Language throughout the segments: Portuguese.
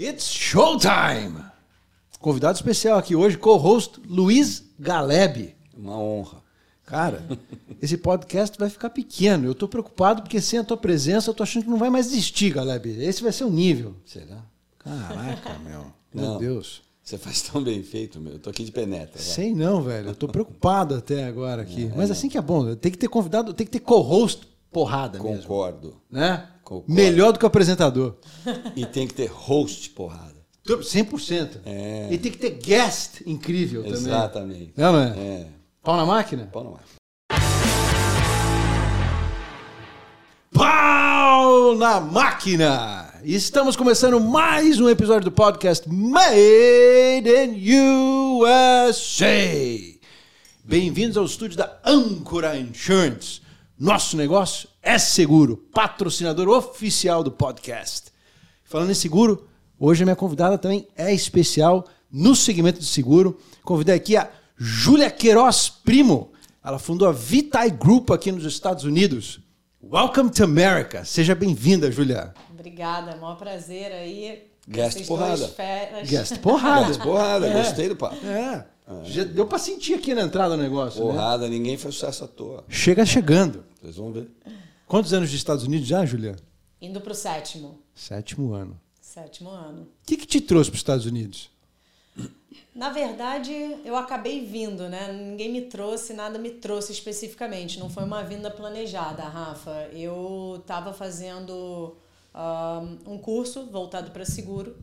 It's showtime! Convidado especial aqui hoje, co-host Luiz Galeb. Uma honra. Cara, esse podcast vai ficar pequeno. Eu tô preocupado porque sem a tua presença eu tô achando que não vai mais existir, Galeb. Esse vai ser o nível. Será? Caraca, meu. Meu Não. Deus. Você faz tão bem feito, meu. Eu tô aqui de penetra. vai. Sei não, velho. Eu tô preocupado até agora aqui. Mas assim que é bom. Tem que ter convidado, tem que ter co-host porrada mesmo. Concordo. Né? Concordo. Melhor do que o apresentador. E tem que ter host porrada. 100%. É. E tem que ter guest incrível também. Exatamente. Não, não é? É. Pau na máquina? Pau no ar. Pau na máquina! Estamos começando mais um episódio do podcast Made in USA. Bem-vindos ao estúdio da Ancora Insurance. Nosso negócio é seguro, patrocinador oficial do podcast. Falando em seguro, hoje a minha convidada também é especial no segmento de seguro. Convidei aqui a Júlia Queiroz Primo. Ela fundou a Vitae Group aqui nos Estados Unidos. Welcome to America. Seja bem-vinda, Júlia. Obrigada, maior prazer aí. Guest Vocês porrada. Guest porrada. Porrada, gostei do papo. É. Já deu pra sentir aqui na entrada do negócio. Né? Porrada, ninguém faz sucesso à toa. Chega chegando. Vocês vão ver. Quantos anos de Estados Unidos já, Júlia? Indo pro sétimo. Sétimo ano. Sétimo ano. O que, que te trouxe para os Estados Unidos? Na verdade, eu acabei vindo, né? Ninguém me trouxe, nada me trouxe especificamente. Não foi uma vinda planejada, Rafa. Eu estava fazendo um curso voltado para seguro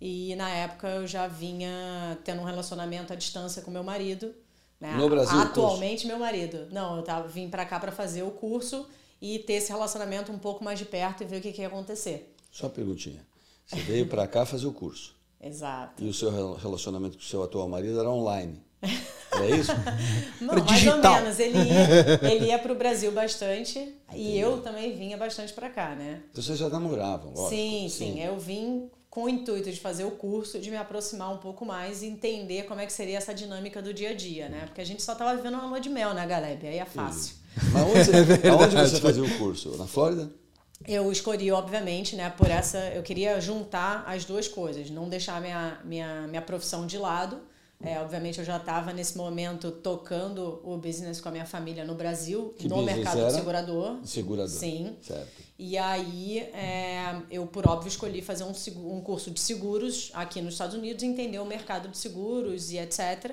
e na época eu já vinha tendo um relacionamento à distância com meu marido. Né? No Brasil, Atualmente, meu marido. Não, eu tava, vim para cá para fazer o curso e ter esse relacionamento um pouco mais de perto e ver o que, que ia acontecer. Só uma perguntinha. Você veio pra cá fazer o curso. Exato. E o seu rel- relacionamento com o seu atual marido era online. É isso? Não, mais digital. ou menos. Ele ia, ele ia para o Brasil bastante e eu também vinha bastante para cá, né? Então vocês já namoravam, lógico. Sim, sim, Eu vim com o intuito de fazer o curso, de me aproximar um pouco mais e entender como é que seria essa dinâmica do dia a dia, né? Porque a gente só tava vivendo uma lua de mel, né, Galeb? Aí é fácil. Mas onde você, aonde você fazia o curso? Na Flórida? Eu escolhi, obviamente, né, por essa. Eu queria juntar as duas coisas, não deixar minha, minha, minha profissão de lado. É, obviamente, eu já estava nesse momento tocando o business com a minha família no Brasil, Que no mercado era? de segurador. Segurador. Sim. Certo. E aí, é, eu, por óbvio, escolhi fazer um, um curso de seguros aqui nos Estados Unidos, entender o mercado de seguros e etc.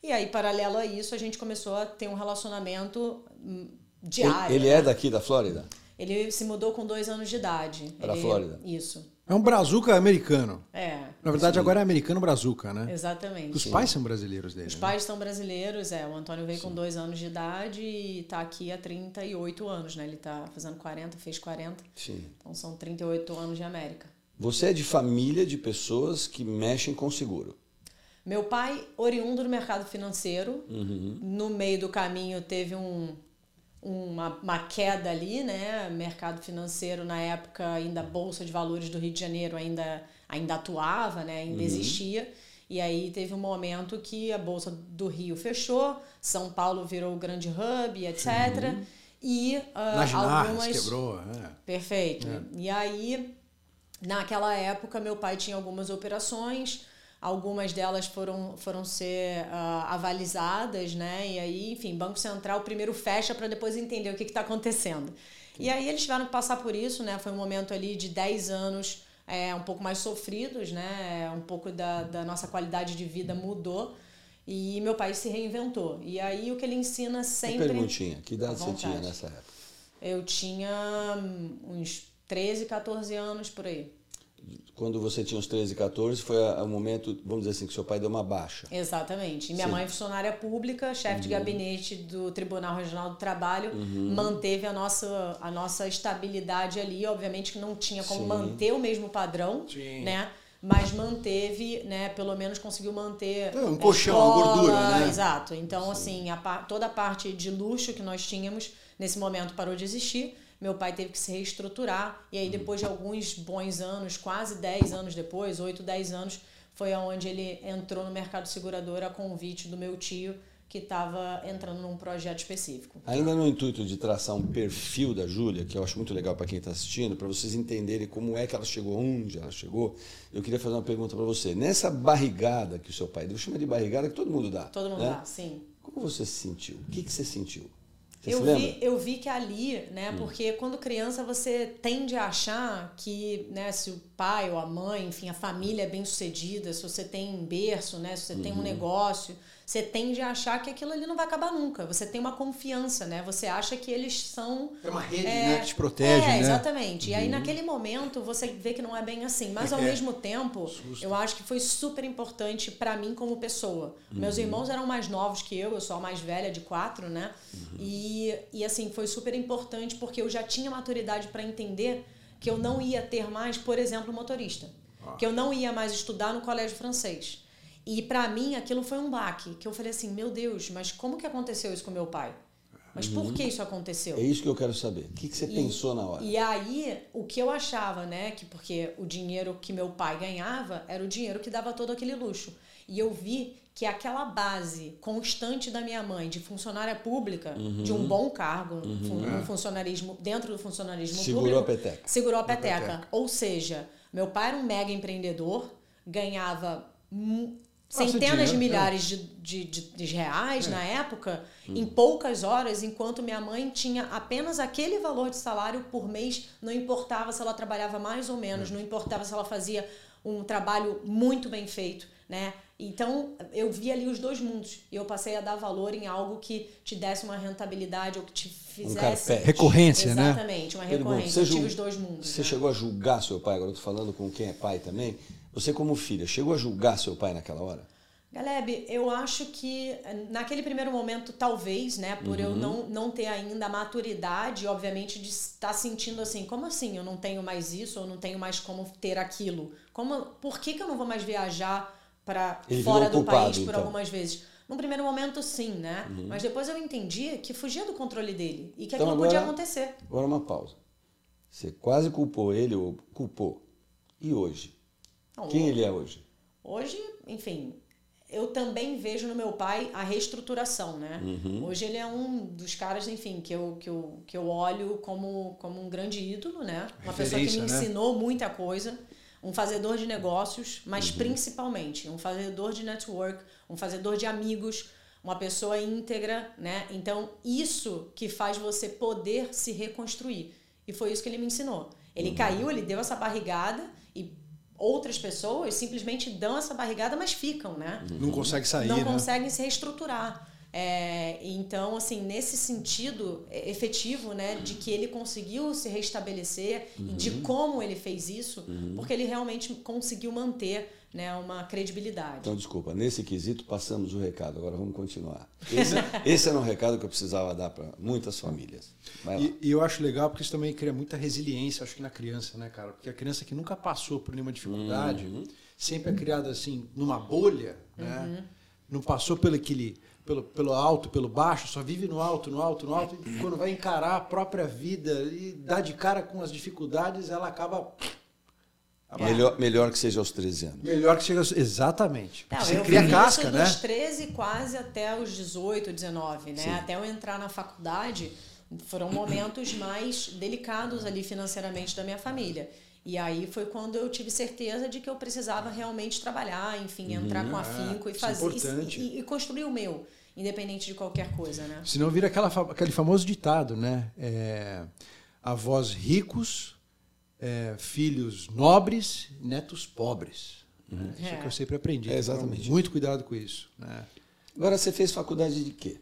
E aí, paralelo a isso, a gente começou a ter um relacionamento hum, Ele, diário. ele né? é daqui da Flórida? Ele se mudou com dois anos de idade. Pra Ele- Flórida? Isso. É um brazuca americano. É, Na verdade, agora é americano brazuca, né? exatamente. Os pais são brasileiros dele. Os né? pais são brasileiros, é. O Antônio veio com dois anos de idade e tá aqui há 38 anos, né? Ele tá fazendo 40, fez 40. Sim. Então são 38 anos de América. Você é de família de pessoas que mexem com seguro. Meu pai, oriundo do mercado financeiro, Uhum. no meio do caminho teve um, uma, uma queda ali, né? Mercado financeiro na época ainda a bolsa de valores do Rio de Janeiro ainda ainda atuava, né? Ainda existia. E aí teve um momento que a bolsa do Rio fechou, São Paulo virou o grande hub, etc. E ah, Na ginástica, algumas quebrou. É. Perfeito. E aí, naquela época, meu pai tinha algumas operações, algumas delas foram, foram ser ah, avalizadas, né? E aí, enfim, Banco Central primeiro fecha para depois entender o que está acontecendo. E aí eles tiveram que passar por isso, né? Foi um momento ali de 10 anos é, um pouco mais sofridos, né? Um pouco da, da nossa qualidade de vida mudou. E meu pai se reinventou. E aí o que ele ensina sempre. perguntinha. Que idade você tinha nessa época? Eu tinha hum, uns 13, 14 anos por aí. Quando você tinha uns 13, 14, foi o momento, vamos dizer assim, que seu pai deu uma baixa. Exatamente. E minha Sim. mãe, funcionária pública, chefe de gabinete do Tribunal Regional do Trabalho, manteve a nossa, a nossa estabilidade ali. Obviamente que não tinha como Sim. manter o mesmo padrão, Sim. né? Mas manteve, né? Pelo menos conseguiu manter. É, um a colchão, uma escola, gordura, né? Exato. Então, assim, a toda a parte de luxo que nós tínhamos nesse momento parou de existir. Meu pai teve que se reestruturar. E aí, depois de alguns bons anos, quase 10 anos depois, 8, 10 anos, foi aonde ele entrou no mercado segurador a convite do meu tio, que estava entrando num projeto específico. Ainda no intuito de traçar um perfil da Júlia, que eu acho muito legal para quem está assistindo, para vocês entenderem como é que ela chegou, onde ela chegou, eu queria fazer uma pergunta para você. Nessa barrigada que o seu pai deu, chama de barrigada que todo mundo dá. Todo mundo né? dá, sim. Como você se sentiu? O que, que você sentiu? Você eu vi, eu vi que ali, né, porque quando criança você tende a achar que, né, se o pai ou a mãe, enfim, a família é bem sucedida, se você tem um berço, né, se você tem um negócio, você tende a achar que aquilo ali não vai acabar nunca. Você tem uma confiança, né? Você acha que eles são É uma rede, né, que te protege, é, né? exatamente. E aí naquele momento você vê que não é bem assim, mas ao É. mesmo tempo, eu acho que foi super importante pra mim como pessoa. Meus irmãos eram mais novos que eu, eu sou a mais velha de quatro, né? E, e assim, foi super importante porque eu já tinha maturidade pra entender que eu não ia ter mais, por exemplo, motorista. Que eu não ia mais estudar no colégio francês. E pra mim aquilo foi um baque, que eu falei assim, meu Deus, mas como que aconteceu isso com meu pai? Mas por que isso aconteceu? É isso que eu quero saber. O que, que você E- pensou na hora? E aí, o que eu achava, né, que porque o dinheiro que meu pai ganhava era o dinheiro que dava todo aquele luxo. E eu vi que aquela base constante da minha mãe de funcionária pública, de um bom cargo, fun- um funcionarismo dentro do funcionarismo Segurou público, a peteca. segurou a peteca. Ou seja, meu pai era um mega empreendedor, ganhava mu- Bastante centenas de dinheiro, milhares de, de, de, de reais na época, em poucas horas, enquanto minha mãe tinha apenas aquele valor de salário por mês, não importava se ela trabalhava mais ou menos, não importava se ela fazia um trabalho muito bem feito, né? Então, eu vi ali os dois mundos e eu passei a dar valor em algo que te desse uma rentabilidade ou que te fizesse... carpete. Recorrência, né? Exatamente, uma recorrência. Eu tive os dois mundos. Você né? chegou a julgar seu pai, agora eu tô falando com quem é pai também. Você como filha, chegou a julgar seu pai naquela hora? Galeb, eu acho que eh, naquele primeiro momento, talvez, né, por eu não, não ter ainda a maturidade, obviamente, de estar sentindo assim, como assim eu não tenho mais isso, ou não tenho mais como ter aquilo? Como, por que, que eu não vou mais viajar para fora do culpado, país por então. algumas vezes? No primeiro momento, sim, né? Mas depois eu entendi que fugia do controle dele e que Então aquilo podia agora- acontecer. Agora uma pausa. Você quase culpou ele ou culpou. E hoje? Não, Quem ele é hoje? Hoje, enfim, eu também vejo no meu pai a reestruturação, né? Uhum. Hoje ele é um dos caras, enfim, que eu, que eu, que eu olho como, como um grande ídolo, né? Uma pessoa que me né? ensinou muita coisa. Um fazedor de negócios, mas Uhum. principalmente um fazedor de network, um fazedor de amigos, uma pessoa íntegra, né? Então, isso que faz você poder se reconstruir. E foi isso que ele me ensinou. Uhum. Ele caiu, ele deu essa barrigada outras pessoas simplesmente dão essa barrigada, mas ficam, né? Não consegue sair, não né? conseguem se reestruturar. É, então, assim, nesse sentido é, efetivo, né, de que ele conseguiu se restabelecer e de como ele fez isso, porque ele realmente conseguiu manter, né, uma credibilidade. Então, desculpa, nesse quesito passamos o recado, agora vamos continuar. Esse, esse era um recado que eu precisava dar para muitas famílias. E, e eu acho legal porque isso também cria muita resiliência, acho que na criança, né, cara? Porque a criança que nunca passou por nenhuma dificuldade, sempre é criada assim, numa bolha, né? Não passou pelo aquele, pelo, pelo alto, pelo baixo, só vive no alto, no alto, no alto. E quando vai encarar a própria vida e dar de cara com as dificuldades, ela acaba. Melhor, melhor que seja aos 13 anos. Melhor que chega. Exatamente. Não, Você eu cria casca, né? dos 13 quase até os 18, 19, né? Sim. Até eu entrar na faculdade, foram momentos mais delicados ali financeiramente da minha família. E aí foi quando eu tive certeza de que eu precisava realmente trabalhar, enfim, entrar com afinco e isso é fazer importante. e, e construir o meu, independente de qualquer coisa, né? Senão vira aquela, aquele famoso ditado, né? É, avós ricos, é, filhos nobres, netos pobres. Isso é É. que eu sempre aprendi. É, exatamente. Então, muito cuidado com isso. Né? Agora, você fez faculdade de quê?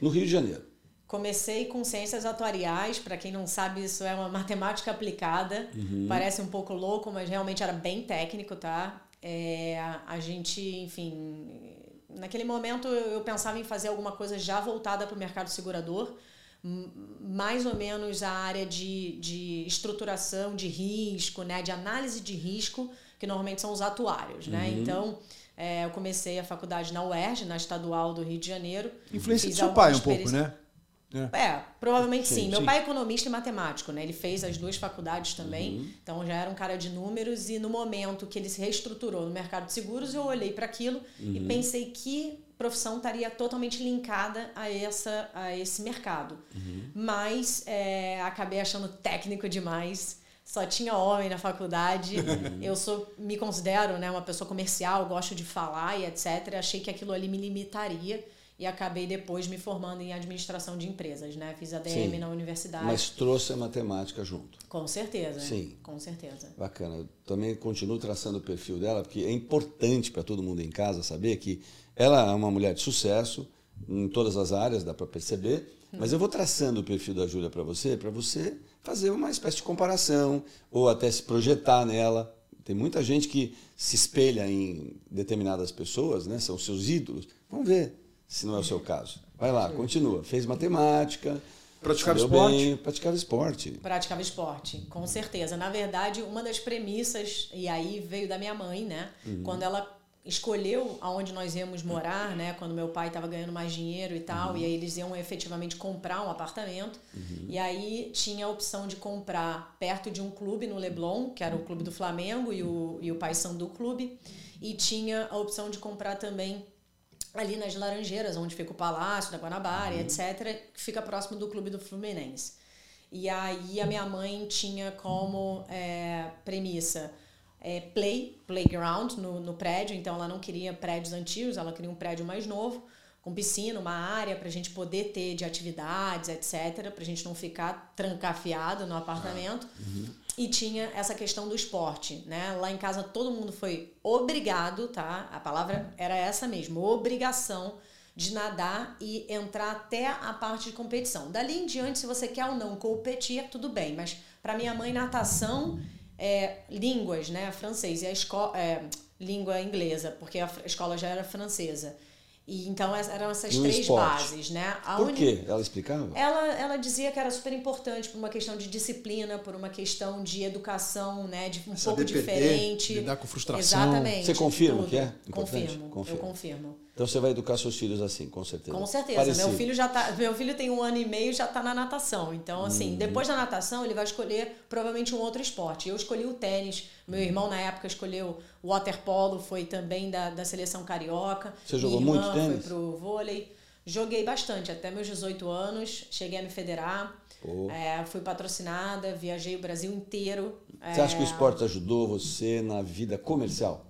No Rio de Janeiro. Comecei com ciências atuariais, para quem não sabe, isso é uma matemática aplicada. Parece um pouco louco, mas realmente era bem técnico, tá? É, a gente, enfim, naquele momento eu pensava em fazer alguma coisa já voltada para o mercado segurador, mais ou menos a área de, de estruturação de risco, né, de análise de risco, que normalmente são os atuários, né? Então, é, eu comecei a faculdade na UERJ, na Estadual do Rio de Janeiro. Influência do seu pai um pouco, né? É, é provavelmente sim. sim. Meu pai é economista e matemático, né? Ele fez as duas faculdades também, uhum. então já era um cara de números e no momento que ele se reestruturou no mercado de seguros, eu olhei para aquilo uhum. e pensei que profissão estaria totalmente linkada a, essa, a esse mercado. Uhum. Mas é, acabei achando técnico demais. Só tinha homem na faculdade. Uhum. eu sou, me considero né, uma pessoa comercial, gosto de falar e etc. Achei que aquilo ali me limitaria e acabei depois me formando em administração de empresas, né? Fiz ADM Sim, na universidade. Mas trouxe a matemática junto. Com certeza. Sim. Com certeza. Bacana. Eu também continuo traçando o perfil dela, porque é importante para todo mundo em casa saber que ela é uma mulher de sucesso em todas as áreas, dá para perceber. Mas eu vou traçando o perfil da Júlia para você, para você fazer uma espécie de comparação ou até se projetar nela. Tem muita gente que se espelha em determinadas pessoas, né? São seus ídolos. Vamos ver se não é o seu caso. Vai lá, continua. Fez matemática. Praticava esporte? Bem, praticava esporte. Praticava esporte, com certeza. Na verdade, uma das premissas, e aí veio da minha mãe, né? Uhum. Quando ela escolheu aonde nós íamos morar, né? Quando meu pai estava ganhando mais dinheiro e tal, uhum. e aí eles iam efetivamente comprar um apartamento. Uhum. E aí tinha a opção de comprar perto de um clube no Leblon, que era o clube do Flamengo e o, e o Paysandu Clube, e tinha a opção de comprar também ali nas Laranjeiras, onde fica o Palácio da Guanabara, uhum. etc., que fica próximo do Clube do Fluminense. E aí a minha mãe tinha como é, premissa é, play, playground no, no prédio, então ela não queria prédios antigos, ela queria um prédio mais novo, com piscina, uma área para a gente poder ter de atividades, etc., para a gente não ficar trancafiado no apartamento. Ah, uhum. E tinha essa questão do esporte, né? Lá em casa todo mundo foi obrigado, tá? A palavra era essa mesmo, obrigação de nadar e entrar até a parte de competição. Dali em diante, se você quer ou não competir, tudo bem. Mas para minha mãe, natação, é, línguas, né? Francês e a escola, é, língua inglesa, porque a escola já era francesa. E então eram essas três esporte. bases, né? A por quê? Ela explicava? Ela, ela dizia que era super importante por uma questão de disciplina, por uma questão de educação, né? De um Saber pouco perder, diferente. Lidar com frustração. Exatamente. Você confirma tudo. que é importante? Confirmo, confirmo. Eu confirmo. Então você vai educar seus filhos assim, com certeza. Com certeza. Parecido. Meu filho já tá, meu filho tem um ano e meio já está na natação. Então, assim, uhum. depois da natação, ele vai escolher provavelmente um outro esporte. Eu escolhi o tênis. Meu irmão, na época, escolheu o waterpolo, foi também da, da seleção carioca. Você jogou muito tênis? Foi pro vôlei. Joguei bastante, até meus 18 anos. Cheguei a me federar. É, fui patrocinada, viajei o Brasil inteiro. Você é... acha que o esporte ajudou você na vida comercial?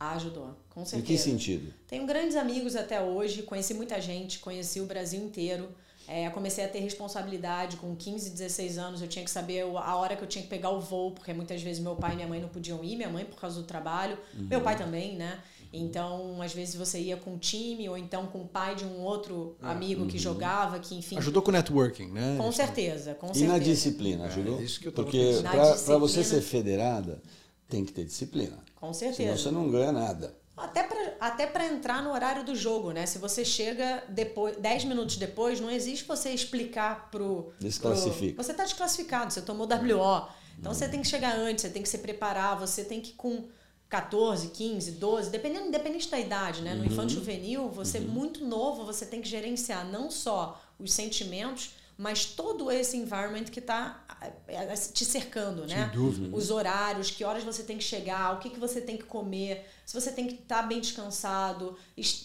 Ajudou, com certeza. Em que sentido? Tenho grandes amigos até hoje, conheci muita gente, conheci o Brasil inteiro. É, comecei a ter responsabilidade com 15, 16 anos. Eu tinha que saber a hora que eu tinha que pegar o voo, porque muitas vezes meu pai e minha mãe não podiam ir, minha mãe por causa do trabalho, uhum. meu pai também, né? Então, às vezes você ia com um time ou então com o pai de um outro ah, amigo uhum. que jogava, que enfim. Ajudou com o networking, né? Com certeza, com certeza. E na disciplina, ajudou? É, isso que eu Porque para você ser federada, tem que ter disciplina. Com certeza. Senão você não ganha nada. Até para até entrar no horário do jogo, né? Se você chega depois, 10 minutos depois, não existe você explicar pro. Desclassifica. Pro, você está desclassificado, você tomou WO. Então você tem que chegar antes, você tem que se preparar, você tem que com 14, 15, 12, dependendo, independente da idade, né? No uhum. infanto juvenil, você uhum. muito novo, você tem que gerenciar não só os sentimentos, mas todo esse environment que está é, é, te cercando, né? Sem dúvida. Os horários, que horas você tem que chegar, o que, que você tem que comer, se você tem que estar tá bem descansado,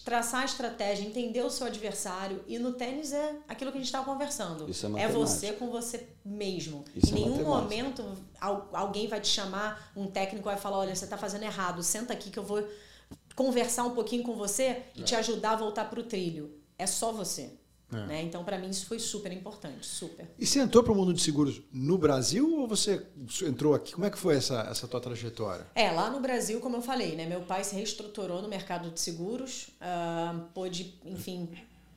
traçar a estratégia, entender o seu adversário. E no tênis é aquilo que a gente estava conversando. Isso é, é você com você mesmo. Isso em é nenhum momento alguém vai te chamar, um técnico vai falar, olha, você está fazendo errado, senta aqui que eu vou conversar um pouquinho com você e te ajudar a voltar para o trilho. É só você. É. Né? Então, para mim, isso foi super importante, super. E você entrou para o mundo de seguros no Brasil ou você entrou aqui? Como é que foi essa, essa tua trajetória? É, lá no Brasil, como eu falei, né? meu pai se reestruturou no mercado de seguros, uh, pôde, enfim,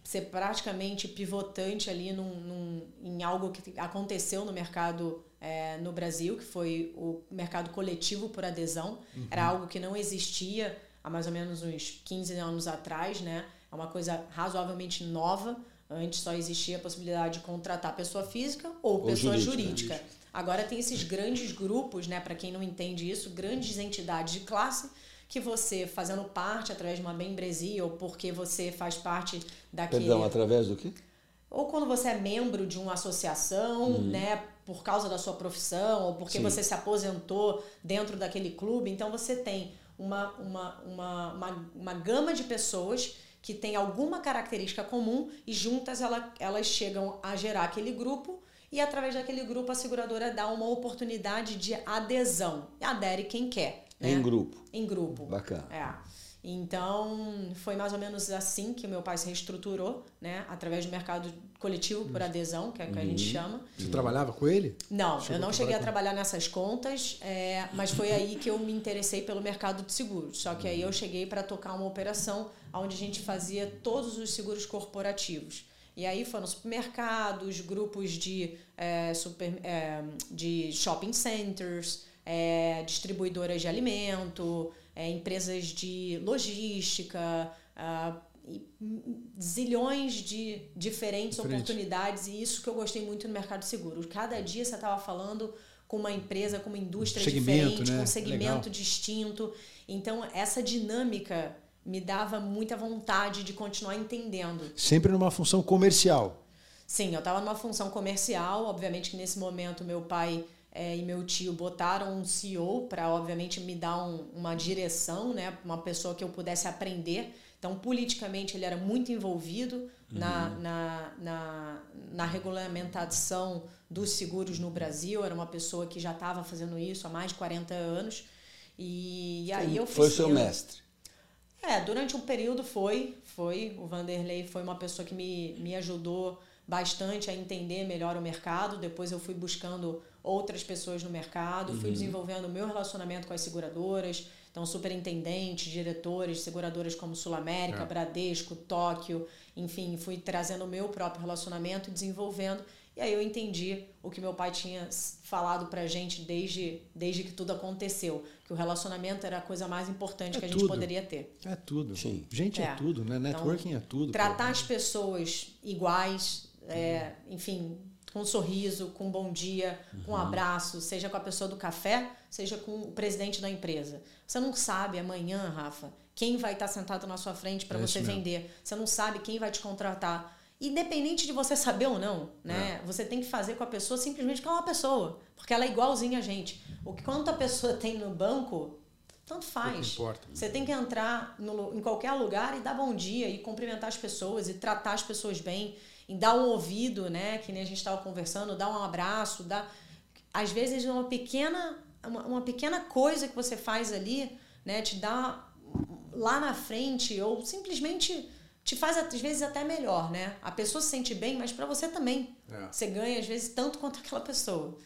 ser praticamente pivotante ali num, num, em algo que aconteceu no mercado é, no Brasil, que foi o mercado coletivo por adesão. Uhum. Era algo que não existia há mais ou menos uns 15 anos atrás, né? É uma coisa razoavelmente nova. Antes só existia a possibilidade de contratar pessoa física ou, ou pessoa jurídica. jurídica. Agora tem esses grandes grupos, né, para quem não entende isso, grandes entidades de classe que você fazendo parte através de uma membresia ou porque você faz parte daquele Perdão, através do quê? ou quando você é membro de uma associação, Uhum. né, por causa da sua profissão, ou porque Sim. você se aposentou dentro daquele clube, então você tem uma, uma, uma, uma, uma gama de pessoas que tem alguma característica comum e juntas ela, elas chegam a gerar aquele grupo e através daquele grupo a seguradora dá uma oportunidade de adesão. E adere quem quer. Né? Em grupo. Em grupo. Bacana. É. Então, foi mais ou menos assim que o meu pai se reestruturou, né? Através do mercado coletivo por adesão, que é o que a gente chama. Você trabalhava com ele? Não, Chegou eu não a cheguei a trabalhar trabalhar nessas contas, é, mas foi aí que eu me interessei pelo mercado de seguros. Só que aí eu cheguei para tocar uma operação onde a gente fazia todos os seguros corporativos. E aí foram supermercados, grupos de, é, super, é, de shopping centers, é, distribuidoras de alimento, é, empresas de logística, ah, zilhões de diferentes Diferente. oportunidades e isso que eu gostei muito no mercado de seguros. Cada dia você estava falando com uma empresa, com uma indústria Segmento, diferente, né? com um segmento Legal. distinto. Então, essa dinâmica me dava muita vontade de continuar entendendo. Sempre numa função comercial. Sim, eu estava numa função comercial. Obviamente que nesse momento meu pai eh, e meu tio botaram um CEO para, obviamente, me dar um- uma direção, né? Uma pessoa que eu pudesse aprender. Então, politicamente, ele era muito envolvido na, na, na, na regulamentação dos seguros no Brasil. Era uma pessoa que já estava fazendo isso há mais de 40 anos. E, aí eu Foi o fiz seu eu- mestre. É, durante um período foi, foi. O Vanderlei foi uma pessoa que me, me ajudou bastante a entender melhor o mercado. Depois eu fui buscando outras pessoas no mercado, fui desenvolvendo o meu relacionamento com as seguradoras. Então, superintendentes, diretores, seguradoras como Sul América, É. Bradesco, Tóquio, enfim, fui trazendo o meu próprio relacionamento e desenvolvendo. E aí eu entendi o que meu pai tinha falado pra gente desde, desde que tudo aconteceu, que o relacionamento era a coisa mais importante É que a gente tudo. poderia ter. É tudo. Sim. Gente é, É. tudo, né? Então, Networking é tudo. Tratar pô. as pessoas iguais, é, enfim, com um sorriso, com um bom dia, com um abraço, seja com a pessoa do café, seja com o presidente da empresa. Você não sabe amanhã, Rafa, quem vai estar sentado na sua frente para É você mesmo. vender. Você não sabe quem vai te contratar. Independente de você saber ou não, né? Você tem que fazer com a pessoa simplesmente ela é uma pessoa, porque ela é igualzinha a gente. O que quanto a pessoa tem no banco, tanto faz. importa. Você tem que entrar no em qualquer lugar e dar bom dia e cumprimentar as pessoas e tratar as pessoas bem, e dar um ouvido, né? Que nem a gente estava conversando, dar um abraço, dar. Às vezes uma pequena, uma, uma pequena coisa que você faz ali, né? Te dá lá na frente ou simplesmente te faz às vezes até melhor, né? A pessoa se sente bem, mas para você também. É. Você ganha às vezes tanto quanto aquela pessoa.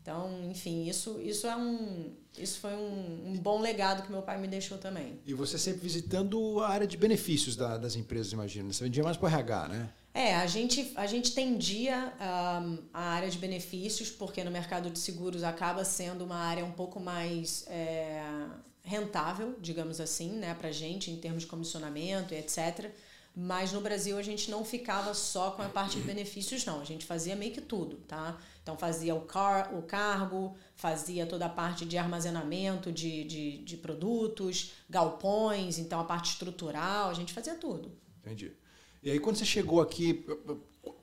Então, enfim, isso, isso é um. Isso foi um, um bom legado que meu pai me deixou também. E você sempre visitando a área de benefícios da- das empresas, imagina. Você vendia mais para RH, né? É, a gente, a gente tendia ahm, a área de benefícios, porque no mercado de seguros acaba sendo uma área um pouco mais é, rentável, digamos assim, né, pra gente, em termos de comissionamento e etc. Mas no Brasil a gente não ficava só com a parte de benefícios, não. A gente fazia meio que tudo, tá? Então fazia o, car o cargo, fazia toda a parte de armazenamento de, de, de produtos, galpões, então a parte estrutural, a gente fazia tudo. Entendi. E aí, quando você chegou aqui,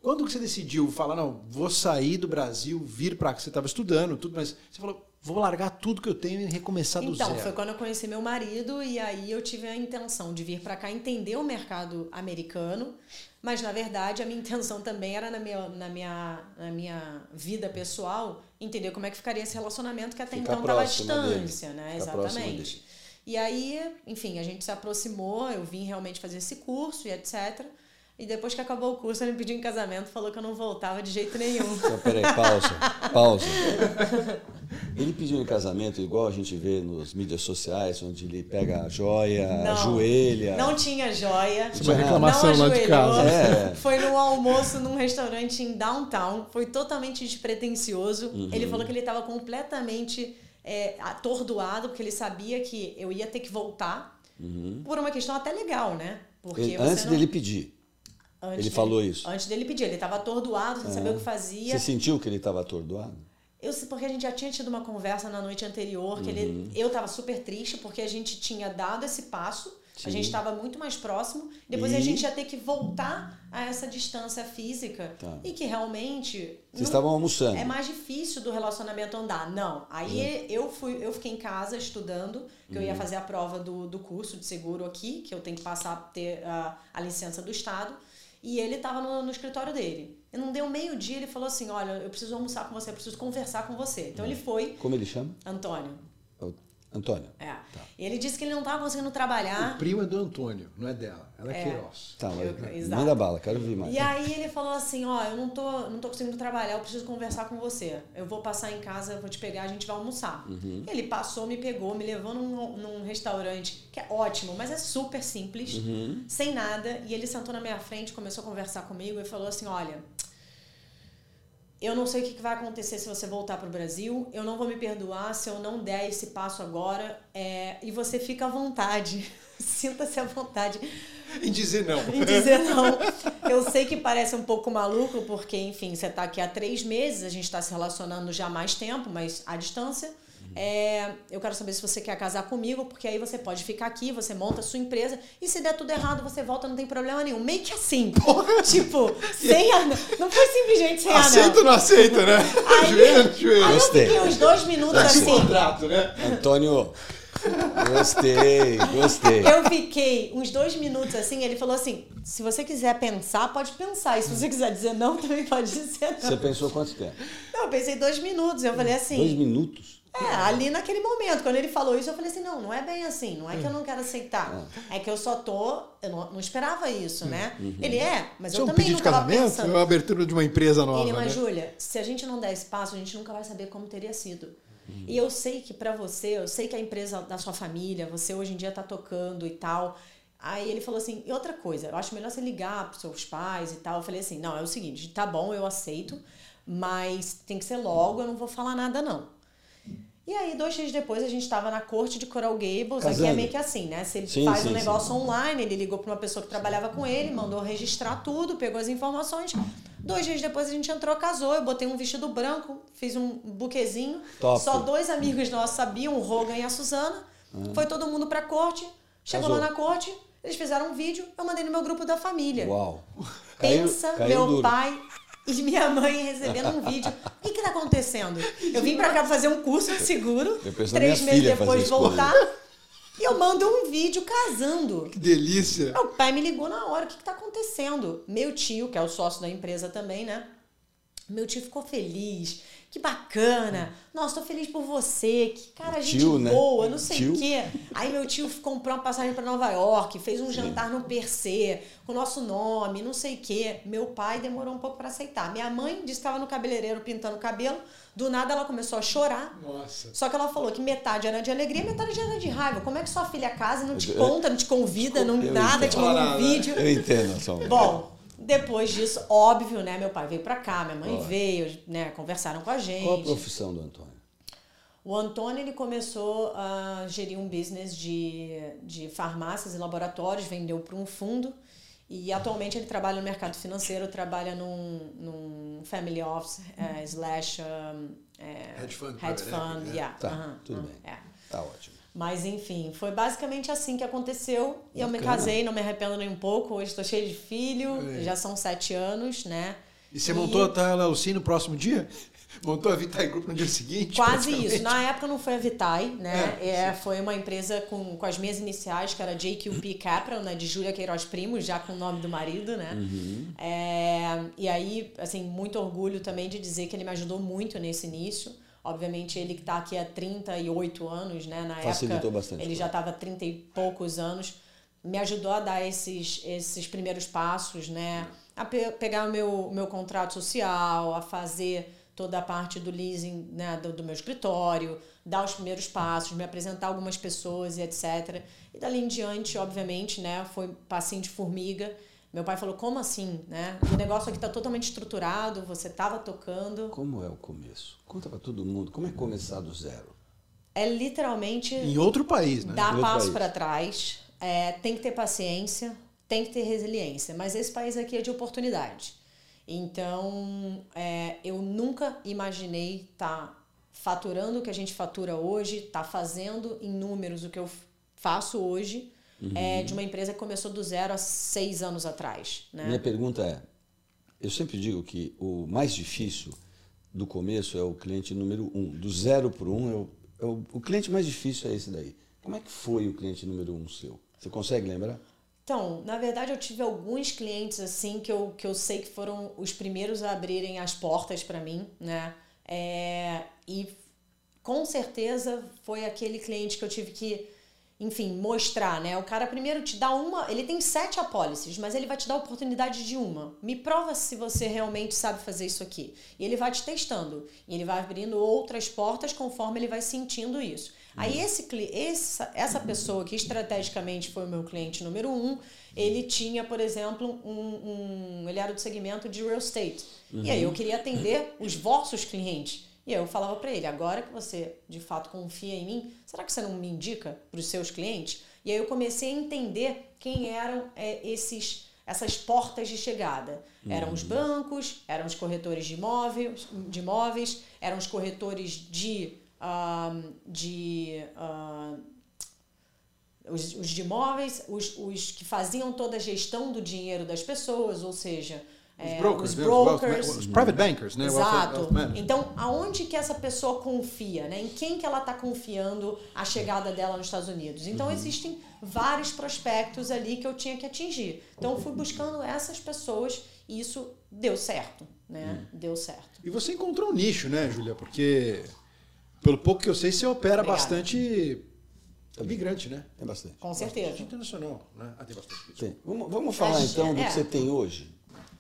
quando que você decidiu falar, não, vou sair do Brasil, vir para cá? Você estava estudando, tudo, mas você falou, vou largar tudo que eu tenho e recomeçar do Então, zero. foi quando eu conheci meu marido e aí eu tive a intenção de vir para cá entender o mercado americano, mas na verdade a minha intenção também era na minha, na minha, na minha vida pessoal entender como é que ficaria esse relacionamento que até Ficar então estava à dele. distância, né? Ficar próxima Exatamente. dele. E aí, enfim, a gente se aproximou, eu vim realmente fazer esse curso e etc. E depois que acabou o curso, ele me pediu em casamento, falou que eu não voltava de jeito nenhum. Então, peraí, pausa. Pausa. Ele pediu em casamento igual a gente vê nos mídias sociais, onde ele pega a joia, Não, ajoelha. Não tinha joia. É uma reclamação não lá de ajoelhou. casa. É. Foi num almoço num restaurante em downtown. Foi totalmente despretensioso. Uhum. Ele falou que ele estava completamente é, atordoado, porque ele sabia que eu ia ter que voltar. Por uma questão até legal, né? Porque Ele- você antes não- dele pedir. Antes ele dele- falou isso. Antes dele pedir. Ele estava atordoado, sem saber o que fazia. Você sentiu que ele estava atordoado? Eu sei porque a gente já tinha tido uma conversa na noite anterior, que ele, eu tava super triste porque a gente tinha dado esse passo A gente estava muito mais próximo. Depois E? a gente ia ter que voltar a essa distância física. Tá. E que realmente. Vocês não- estavam almoçando. é mais difícil do relacionamento andar. Não. Aí eu fui, eu fiquei em casa estudando, que eu ia fazer a prova do, do curso de seguro aqui, que eu tenho que passar ter a, a licença do Estado. E ele estava no, no escritório dele. E não deu meio-dia, ele falou assim: Olha, eu preciso almoçar com você, eu preciso conversar com você. Então ele foi, Como ele chama? Antônio. É Antônio. É. E ele disse que ele não estava conseguindo trabalhar. O primo é do Antônio, não é dela. Ela é, Queiroz. Tá, Eu- mas exato. manda bala, quero ouvir mais. E aí ele falou assim, ó, eu não tô, não tô conseguindo trabalhar, eu preciso conversar com você. Eu vou passar em casa, vou te pegar, a gente vai almoçar. Ele passou, me pegou, me levou num, num restaurante que é ótimo, mas é super simples, sem nada. E ele sentou na minha frente, começou a conversar comigo e falou assim, olha, eu não sei o que vai acontecer se você voltar para o Brasil. Eu não vou me perdoar se eu não der esse passo agora. É, e você fica à vontade. Sinta-se à vontade Em dizer não. em dizer não. Eu sei que parece um pouco maluco, porque, enfim, você está aqui há três meses, a gente está se relacionando já há mais tempo, mas à distância. É, eu quero saber se você quer casar comigo, porque aí você pode ficar aqui, você monta a sua empresa, e se der tudo errado, você volta, não tem problema nenhum. Meio que assim. Tipo, sem anel. Não foi simplesmente sem Aceita anel. ou não aceita, né? Aí- joelho, joelho. Aí eu fiquei uns dois minutos assim. Contrato, né? Antônio, gostei, gostei. Eu fiquei uns dois minutos assim, ele falou assim: se você quiser pensar, pode pensar. E se você quiser dizer não, também pode dizer não. Você pensou quanto tempo? Não, eu pensei dois minutos. Eu falei assim. Dois minutos? É, ali naquele momento, quando ele falou isso, eu falei assim: não, não é bem assim, não é que eu não quero aceitar. É que eu só tô. Eu não, não esperava isso, né? Ele é, mas Isso é eu um também pedido de não tava casamento pensando. ou é a abertura de uma empresa nova, Ele, mas né? Júlia, se a gente não der espaço, a gente nunca vai saber como teria sido. E eu sei que pra você, eu sei que a empresa da sua família, você hoje em dia tá tocando e tal. Aí ele falou assim, e outra coisa, eu acho melhor você ligar pros seus pais e tal. Eu falei assim, não, é o seguinte, tá bom, eu aceito, mas tem que ser logo, eu não vou falar nada não. E aí, dois dias depois, a gente estava na corte de Coral Gables. Aqui é Casando. meio que assim, né? Se ele Sim, faz sim, um negócio sim. online, ele ligou para uma pessoa que trabalhava com ele, mandou registrar tudo, pegou as informações. Dois dias depois a gente entrou, casou. Eu botei um vestido branco, fiz um buquezinho. Top. Só dois amigos nossos sabiam, o Rogan e a Suzana. Foi todo mundo pra corte. Chegou Casou. lá na corte, eles fizeram um vídeo, eu mandei no meu grupo da família. Uau. Caiu- Pensa, caiu meu duro. pai e minha mãe recebendo um vídeo. O que que tá acontecendo? Eu vim pra cá fazer um curso de seguro, três meses depois voltar, e eu mando um vídeo casando. Que delícia. Meu pai me ligou na hora, o que, que tá acontecendo? Meu tio, que é o sócio da empresa também, né? Meu tio ficou feliz. Que bacana. Nossa, tô feliz por você. Que cara, gente Tio, né? boa, não sei o quê. Aí meu tio comprou uma passagem para Nova York, fez um jantar no Percê, com o nosso nome, não sei o quê. Meu pai demorou um pouco para aceitar. Minha mãe disse que estava no cabeleireiro pintando o cabelo. Do nada ela começou a chorar. Nossa. Só que ela falou que metade era de alegria, metade era de raiva. Como é que sua filha casa não te conta, não te convida, não eu nada, te manda um vídeo? Eu entendo, Antônio. Bom, depois disso, óbvio, né? Meu pai veio pra cá, minha mãe veio, né? Conversaram com a gente. Qual a profissão do Antônio? O Antônio ele começou a gerir um business de, de farmácias e laboratórios, vendeu para um fundo e atualmente ele trabalha no mercado financeiro, trabalha num, num family office eh, slash um, eh, Hedge fund, hedge private fund, equity, yeah, Tá, tudo bem. é. Tá ótimo. Mas enfim, foi basicamente assim que aconteceu. E eu me casei, não me arrependo nem um pouco. Hoje estou cheia de filho, É. já são sete anos, né? E você montou a Talalci no próximo dia? Montou a Vitae Group no dia seguinte? Quase isso. Na época não foi a Vitae, né? É, foi uma empresa com, com as minhas iniciais, que era JQP Capital, né? De Júlia Queiroz Primos, já com o nome do marido, né? É, e aí, assim, muito orgulho também de dizer que ele me ajudou muito nesse início. Obviamente, ele que está aqui há 38 anos, né? Na Facilitou época, bastante ele coisa. já estava há 30 e poucos anos. Me ajudou a dar esses, esses primeiros passos, né? A pe- pegar o meu, meu contrato social, a fazer toda a parte do leasing né, do, do meu escritório, dar os primeiros passos, me apresentar algumas pessoas e etc. E dali em diante, obviamente, né, foi passinho de formiga. Meu pai falou, como assim? Né? O negócio aqui está totalmente estruturado, você estava tocando. Como é o começo? Conta pra todo mundo. Como é começar do zero? É literalmente Em outro país, né? dar passo para trás, é, tem que ter paciência, tem que ter resiliência. Mas esse país aqui é de oportunidade. Então, é, eu nunca imaginei estar faturando o que a gente fatura hoje, estar fazendo em números o que eu faço hoje, é, de uma empresa que começou do zero há seis anos atrás. Né? Minha pergunta é: eu sempre digo que o mais difícil do começo é o cliente número um. Do zero para um, é o, é o, o cliente mais difícil é esse daí. Como é que foi o cliente número um seu? Você consegue lembrar? Então, na verdade, eu tive alguns clientes assim que eu, que eu sei que foram os primeiros a abrirem as portas para mim, né? É, e com certeza foi aquele cliente que eu tive que enfim, mostrar, né? O cara primeiro te dá uma. Ele tem sete apólices, mas ele vai te dar a oportunidade de uma. Me prova se você realmente sabe fazer isso aqui. E ele vai te testando. E ele vai abrindo outras portas conforme ele vai sentindo isso. Aí esse, essa, essa pessoa que estrategicamente foi o meu cliente número um, ele tinha, por exemplo, um. um ele era do segmento de real estate. Uhum. E aí eu queria atender os vossos clientes. E aí eu falava para ele, agora que você de fato confia em mim, será que você não me indica para os seus clientes? E aí eu comecei a entender quem eram é, esses essas portas de chegada. Eram os uhum. bancos, eram os corretores de imóveis, de imóveis eram os corretores de, uh, de uh, os, os de imóveis, os, os que faziam toda a gestão do dinheiro das pessoas, ou seja, os é, brokers, os, brokers os, private bankers, né? Exato. então, aonde que essa pessoa confia, né? Em quem que ela está confiando a chegada dela nos Estados Unidos? Então, uhum. existem vários prospectos ali que eu tinha que atingir. Então, eu fui buscando essas pessoas e isso deu certo, né? Uhum. Deu certo. E você encontrou um nicho, né, Julia? Porque, pelo pouco que eu sei, você opera Obrigada. bastante imigrante, né? Tem bastante. Com certeza. Bastante internacional, né? Ah, tem bastante. Tem. Vamos, vamos falar, então, do é. que você tem hoje.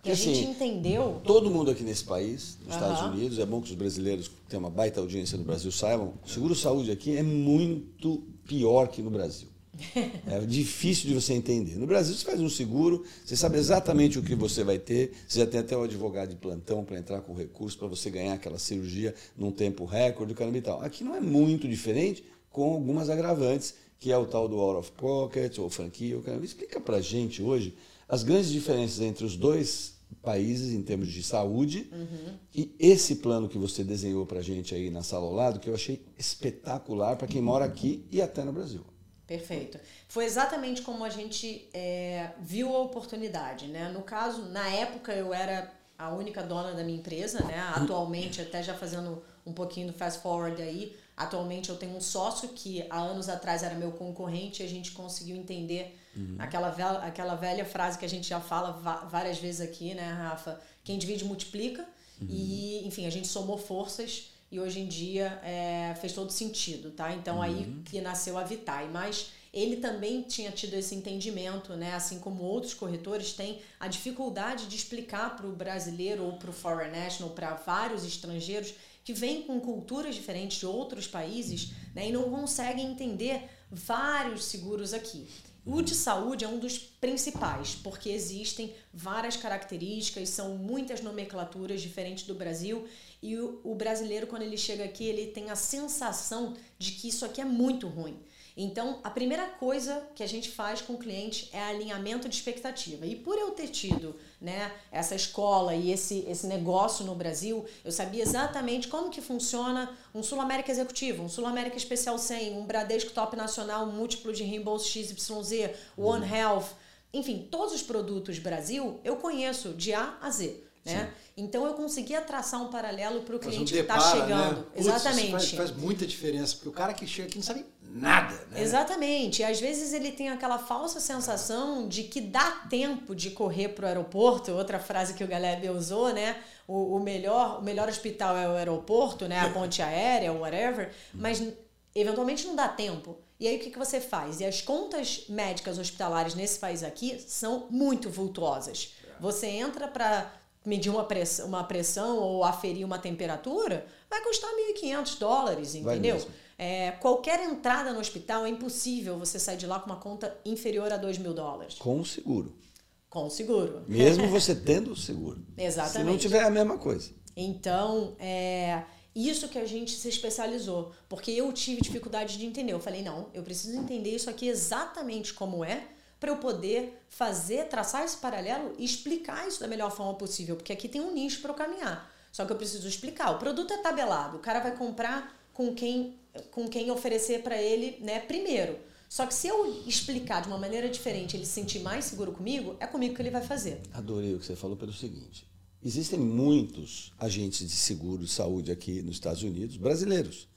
Que a gente assim, entendeu. Todo mundo aqui nesse país, nos Estados Unidos, é bom que os brasileiros que têm uma baita audiência no Brasil saibam, o seguro-saúde aqui é muito pior que no Brasil. É difícil de você entender. No Brasil, você faz um seguro, você sabe exatamente o que você vai ter, você já tem até o advogado de plantão para entrar com recurso para você ganhar aquela cirurgia num tempo recorde, caramba e tal. Aqui não é muito diferente, com algumas agravantes, que é o tal do out of pocket, ou franquia. Ou caramba. Explica para gente hoje as grandes diferenças entre os dois países em termos de saúde. Uhum. E esse plano que você desenhou para a gente aí na sala ao lado, que eu achei espetacular para quem mora aqui e até no Brasil. Perfeito. Foi exatamente como a gente é, viu a oportunidade. Né? No caso, na época eu era a única dona da minha empresa, né? atualmente, até já fazendo um pouquinho do fast forward aí, atualmente eu tenho um sócio que há anos atrás era meu concorrente e a gente conseguiu entender Uhum. Aquela, velha, aquela velha frase que a gente já fala várias vezes aqui, né, Rafa? Quem divide multiplica. Uhum. E, enfim, a gente somou forças e hoje em dia é, fez todo sentido, tá? Então uhum. aí que nasceu a Vitae. Mas ele também tinha tido esse entendimento, né? Assim como outros corretores têm a dificuldade de explicar para o brasileiro ou para o foreign national, para vários estrangeiros que vêm com culturas diferentes de outros países, né? E não conseguem entender vários seguros aqui. O de saúde é um dos principais, porque existem várias características, são muitas nomenclaturas diferentes do Brasil, e o, o brasileiro, quando ele chega aqui, ele tem a sensação de que isso aqui é muito ruim. Então, a primeira coisa que a gente faz com o cliente é alinhamento de expectativa. E por eu ter tido né, essa escola e esse, esse negócio no Brasil, eu sabia exatamente como que funciona um Sul América Executivo, um Sul América Especial 100, um Bradesco Top Nacional, um múltiplo de reembolso XYZ, One uhum. Health, enfim, todos os produtos Brasil eu conheço de A a Z. Né? Então eu conseguia traçar um paralelo para o cliente um que está chegando. Né? Exatamente. Faz, faz, muita diferença, porque o cara que chega aqui não sabe nada. Né? Exatamente. E às vezes ele tem aquela falsa sensação de que dá tempo de correr para o aeroporto, outra frase que o Galeb usou, né? O, o, melhor, o melhor hospital é o aeroporto, né? A ponte aérea, whatever, mas eventualmente não dá tempo. E aí o que, que você faz? E as contas médicas hospitalares nesse país aqui são muito vultuosas. Você entra para medir uma pressão, uma pressão ou aferir uma temperatura, vai custar 1.500 dólares, entendeu? É, qualquer entrada no hospital é impossível você sair de lá com uma conta inferior a 2 mil dólares. Com o seguro. Com o seguro. Mesmo você tendo o seguro. Exatamente. Se não tiver a mesma coisa. Então, é isso que a gente se especializou. Porque eu tive dificuldade de entender. Eu falei, não, eu preciso entender isso aqui exatamente como é para eu poder fazer, traçar esse paralelo e explicar isso da melhor forma possível, porque aqui tem um nicho para eu caminhar. Só que eu preciso explicar. O produto é tabelado, o cara vai comprar com quem com quem oferecer para ele, né, primeiro. Só que se eu explicar de uma maneira diferente, ele se sentir mais seguro comigo, é comigo que ele vai fazer. Adorei o que você falou pelo seguinte: existem muitos agentes de seguro de saúde aqui nos Estados Unidos, brasileiros.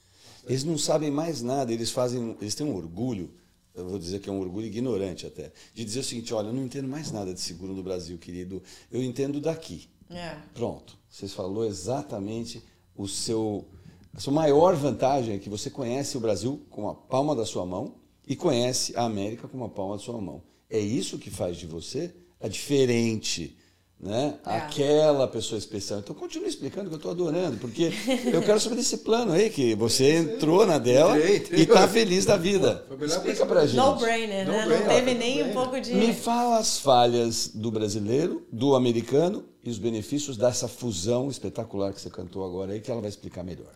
Eles não sabem mais nada, eles fazem, eles têm um orgulho, eu vou dizer que é um orgulho ignorante até, de dizer o seguinte: olha, eu não entendo mais nada de seguro no Brasil, querido, eu entendo daqui. É. Pronto, você falou exatamente o seu. A sua maior vantagem é que você conhece o Brasil com a palma da sua mão e conhece a América com a palma da sua mão. É isso que faz de você a diferente né? É. Aquela pessoa especial. Então continue explicando que eu estou adorando, porque eu quero saber desse plano aí que você entrou na dela Entrei, entrei. e está feliz da vida. Foi melhor Explica pra pra gente. No brainer, né? No-brainer, Não teve nem um pouco de. Me fala as falhas do brasileiro, do americano e os benefícios dessa fusão espetacular que você cantou agora aí, que ela vai explicar melhor.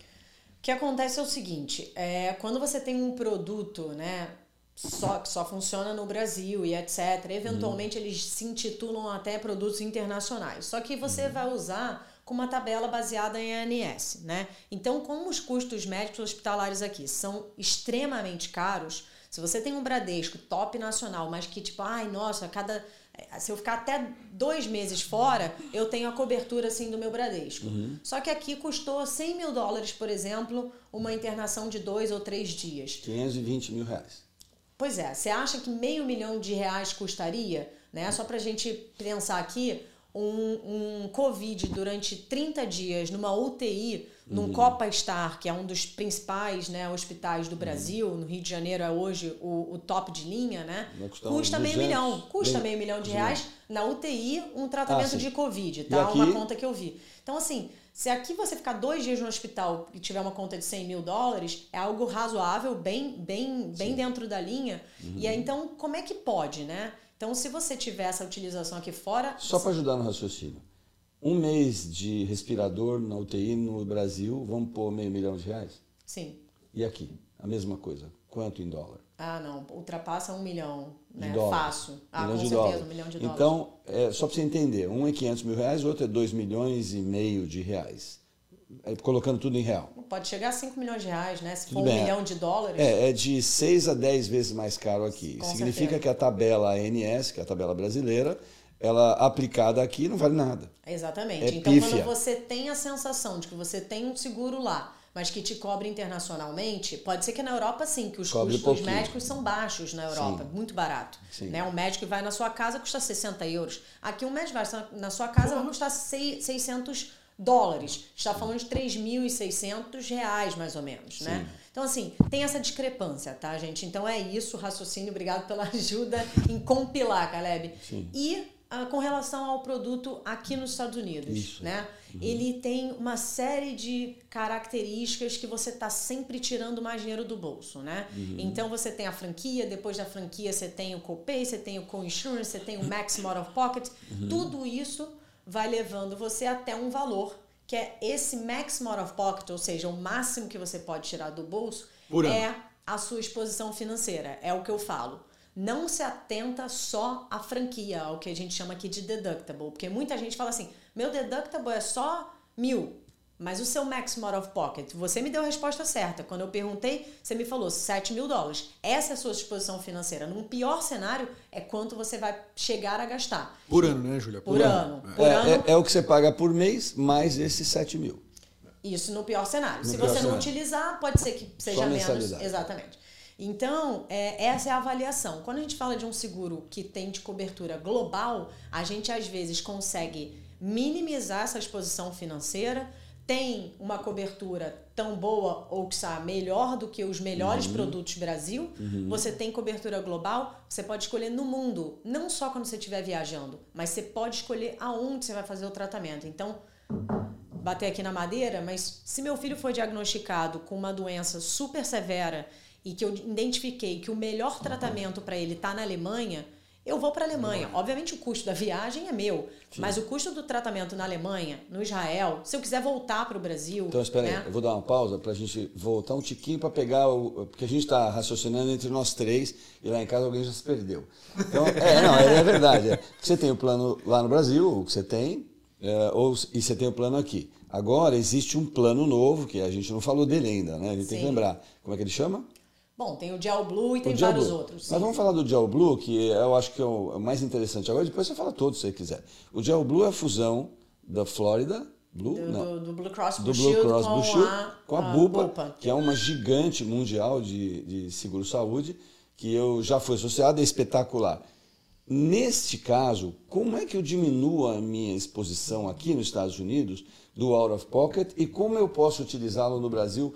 Que acontece é o seguinte, é, quando você tem um produto, né, só que só funciona no Brasil e etc, eventualmente eles se intitulam até produtos internacionais. Só que você vai usar com uma tabela baseada em ANS, né? Então, como os custos médicos hospitalares aqui são extremamente caros, se você tem um Bradesco top nacional, mas que tipo, ai, nossa, cada se eu ficar até dois meses fora, eu tenho a cobertura assim do meu Bradesco. Só que aqui custou 100 mil dólares, por exemplo, uma internação de dois ou três dias. 520 mil reais. Pois é, você acha que meio milhão de reais custaria, né? Só pra gente pensar aqui, um, um Covid durante 30 dias numa UTI, num Copa Star, que é um dos principais né, hospitais do Brasil, no Rio de Janeiro é hoje o, o top de linha, né? Custa meio 200, milhão, custa meio- milhão de 200. reais na UTI, um tratamento Ah, de Covid, tá? aqui? Uma conta que eu vi. Então, assim, se aqui você ficar dois dias no hospital e tiver uma conta de 100 mil dólares, é algo razoável, bem, bem, bem dentro da linha. Uhum. E aí, então, como é que pode, né? Então, se você tiver essa utilização aqui fora. Só para ajudar no raciocínio. Um mês de respirador na UTI no Brasil, vamos pôr meio milhão de reais? Sim. E aqui? A mesma coisa. Quanto em dólar? Ah, não. Ultrapassa um milhão, né? De dólar. Fácil. Ah, milhão com de certeza, dólar. um milhão de dólares. Então, é, só para você entender, um é 500 mil reais, o outro é 2 milhões e meio de reais. É, colocando tudo em real. Pode chegar a 5 milhões de reais, né? Se Tudo for um bem. milhão de dólares. É, é de 6 a 10 vezes mais caro aqui. Com Significa certeza. que a tabela ANS, que é a tabela brasileira, ela aplicada aqui não vale nada. Exatamente. É então, pífia. quando você tem a sensação de que você tem um seguro lá, mas que te cobre internacionalmente, pode ser que na Europa sim, que os Cobre custos pouquinho. médicos são baixos na Europa, muito barato. Sim. Né? Um médico que vai na sua casa custa 60 euros. Aqui um médico vai na sua casa vai custar sei- 600 dólares. Está falando de 3.600 reais, mais ou menos, né? Então, assim, tem essa discrepância, tá, gente? Então é isso, raciocínio. Obrigado pela ajuda em compilar, Caleb. E ah, com relação ao produto aqui nos Estados Unidos, Isso. né? Ele tem uma série de características que você está sempre tirando mais dinheiro do bolso, né? Então você tem a franquia, depois da franquia você tem o copay, você tem o co-insurance, você tem o max out of pocket. Tudo isso vai levando você até um valor que é esse max out of pocket, ou seja, o máximo que você pode tirar do bolso é a sua exposição financeira. É o que eu falo. Não se atenta só à franquia, ao que a gente chama aqui de deductible. Porque muita gente fala assim: meu deductible é só mil. Mas o seu max out of pocket, você me deu a resposta certa. Quando eu perguntei, você me falou 7 mil dólares. Essa é a sua exposição financeira. Num pior cenário, é quanto você vai chegar a gastar. Por ano, né, Júlia? Por ano. Por É, ano, é- é o que você paga por mês, mais esses 7 mil. Isso no pior cenário. No Se pior você não cenário. utilizar, pode ser que seja Só menos. Exatamente. Então, é, essa é a avaliação. Quando a gente fala de um seguro que tem de cobertura global, a gente às vezes consegue minimizar essa exposição financeira, tem uma cobertura tão boa ou que está melhor do que os melhores Uhum. produtos Brasil. Você tem cobertura global, você pode escolher no mundo, não só quando você estiver viajando, mas você pode escolher aonde você vai fazer o tratamento. Então, bater aqui na madeira, mas se meu filho for diagnosticado com uma doença super severa e que eu identifiquei que o melhor tratamento para ele está na Alemanha, eu vou para a Alemanha. Obviamente o custo da viagem é meu, mas o custo do tratamento na Alemanha, no Israel, se eu quiser voltar para o Brasil, Então, espera né? aí, eu vou dar uma pausa para a gente voltar um tiquinho para pegar o. Porque a gente está raciocinando entre nós três e lá em casa alguém já se perdeu. Então, é, não, é, é verdade. é. Você tem o plano lá no Brasil, o que você tem, é, ou, e você tem o plano aqui. Agora existe um plano novo, que a gente não falou dele ainda, né? A gente tem que Sim. lembrar. Como é que ele chama? Bom, tem o Gel Blue e tem vários Blue. outros. Mas vamos falar do Gel Blue, que eu acho que é o mais interessante agora. Depois você fala todos se você quiser. O Gel Blue é a fusão da Florida Blue, do, do, do Blue Cross do Blue Blue Shield Cross com, Blue Shield a, com a a Bupa, que é uma gigante mundial de, de seguro-saúde, que eu já fui associado, é espetacular. Neste caso, como é que eu diminuo a minha exposição aqui nos Estados Unidos do out of pocket e como eu posso utilizá-lo no Brasil,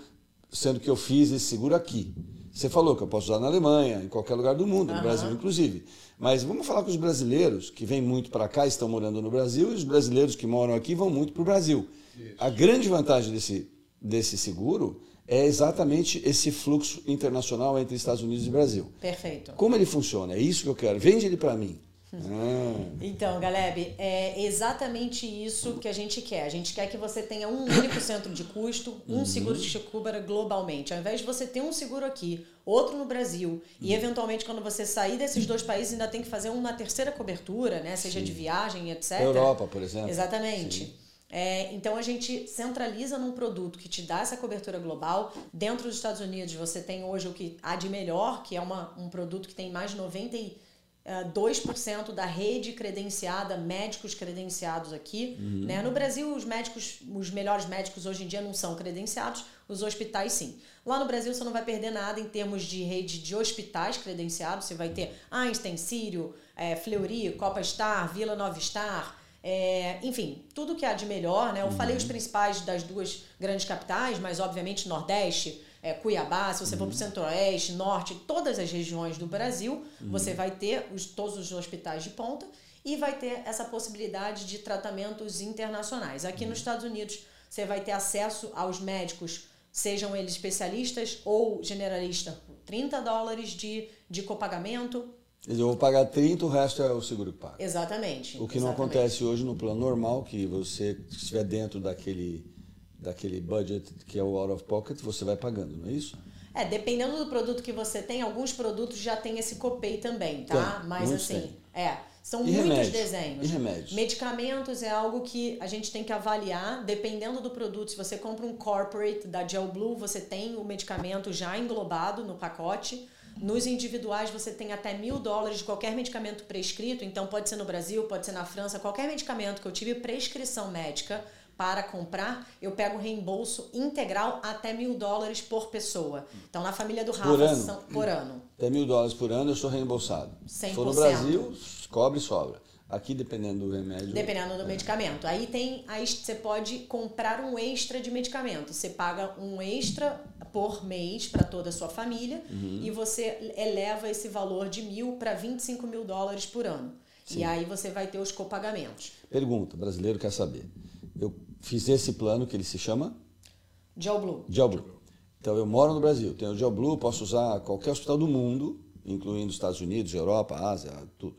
sendo que eu fiz esse seguro aqui? Você falou que eu posso usar na Alemanha, em qualquer lugar do mundo, no Brasil inclusive. Mas vamos falar com os brasileiros que vêm muito para cá, estão morando no Brasil, e os brasileiros que moram aqui vão muito para o Brasil. A grande vantagem desse, desse seguro é exatamente esse fluxo internacional entre Estados Unidos e Brasil. Perfeito. Como ele funciona? É isso que eu quero. Vende ele para mim. Ah, Então, Galeb, é exatamente isso que a gente quer. A gente quer que você tenha um único centro de custo, um seguro de cubra globalmente. Ao invés de você ter um seguro aqui, outro no Brasil, e eventualmente quando você sair desses dois países ainda tem que fazer uma terceira cobertura, né? Seja de viagem, etc. Europa, por exemplo. Exatamente. É, então a gente centraliza num produto que te dá essa cobertura global. Dentro dos Estados Unidos você tem hoje o que há de melhor, que é uma, um produto que tem mais de 92% da rede credenciada, médicos credenciados aqui. Né? No Brasil, os médicos, os melhores médicos hoje em dia não são credenciados, os hospitais sim. Lá no Brasil você não vai perder nada em termos de rede de hospitais credenciados. Você vai ter Einstein, Sírio, é, Fleury, Copa Star, Vila Nova Star. É, enfim, tudo que há de melhor, né? Eu falei os principais das duas grandes capitais, mas obviamente Nordeste, é, Cuiabá, se você for para o Centro-Oeste, Norte, todas as regiões do Brasil, você vai ter os, todos os hospitais de ponta e vai ter essa possibilidade de tratamentos internacionais. Aqui nos Estados Unidos, você vai ter acesso aos médicos, sejam eles especialistas ou generalistas, por 30 dólares de, de copagamento. Eu vou pagar 30, o resto é o seguro que paga. Exatamente. O que não exatamente. acontece hoje no plano normal, que você se estiver dentro daquele, daquele budget que é o out of pocket, você vai pagando, não é isso? É, dependendo do produto que você tem, alguns produtos já tem esse copay também, tá? Tem, Mas assim, têm. é, são E muitos remédios? desenhos. E remédios? Medicamentos é algo que a gente tem que avaliar, dependendo do produto. Se você compra um corporate da Gel Blue, você tem o medicamento já englobado no pacote. Nos individuais, você tem até mil dólares de qualquer medicamento prescrito. Então, pode ser no Brasil, pode ser na França. Qualquer medicamento que eu tive prescrição médica para comprar, eu pego reembolso integral até mil dólares por pessoa. Então, na família do Rafa, Por ano? são por ano. Até mil dólares por ano eu sou reembolsado. Se for no 100%. Brasil, cobre e sobra. Aqui, dependendo do remédio. Dependendo do medicamento. Aí tem. Aí você pode comprar um extra de medicamento. Você paga um extra por mês para toda a sua família Uhum. e você eleva esse valor de mil para 25 mil dólares por ano. E aí você vai ter os copagamentos. Pergunta, brasileiro quer saber. Eu fiz esse plano que ele se chama Gel Blue. Gel Blue. Então eu moro no Brasil, tenho o Gel Blue, posso usar qualquer hospital do mundo, incluindo Estados Unidos, Europa, Ásia, tudo.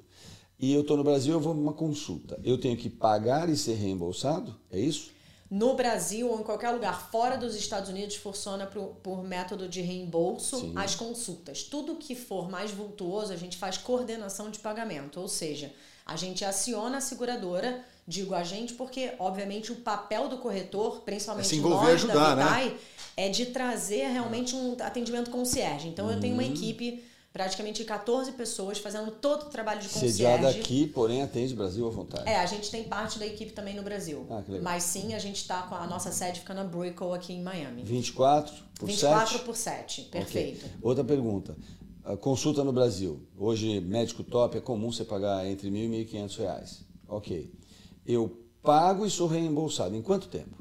E eu estou no Brasil, eu vou numa consulta. Eu tenho que pagar e ser reembolsado? É isso? No Brasil ou em qualquer lugar fora dos Estados Unidos funciona por, por método de reembolso Sim. as consultas. Tudo que for mais vultuoso, a gente faz coordenação de pagamento, ou seja, a gente aciona a seguradora, digo a gente porque, obviamente, o papel do corretor, principalmente É se envolver nós e ajudar, da né? Vitai, é de trazer realmente um atendimento concierge. Então, eu tenho Uhum. uma equipe praticamente 14 pessoas fazendo todo o trabalho de Sediada concierge. aqui, porém atende Brasil à vontade. É, a gente tem parte da equipe também no Brasil. Ah, que legal. Mas sim, a gente está com a nossa sede fica na Brickell aqui em Miami. 24 por 24 7? por 7, Ok. perfeito. Outra pergunta. A consulta no Brasil. Hoje, médico top, é comum você pagar entre mil e 1.500 reais. Ok. Eu pago e sou reembolsado. Em quanto tempo?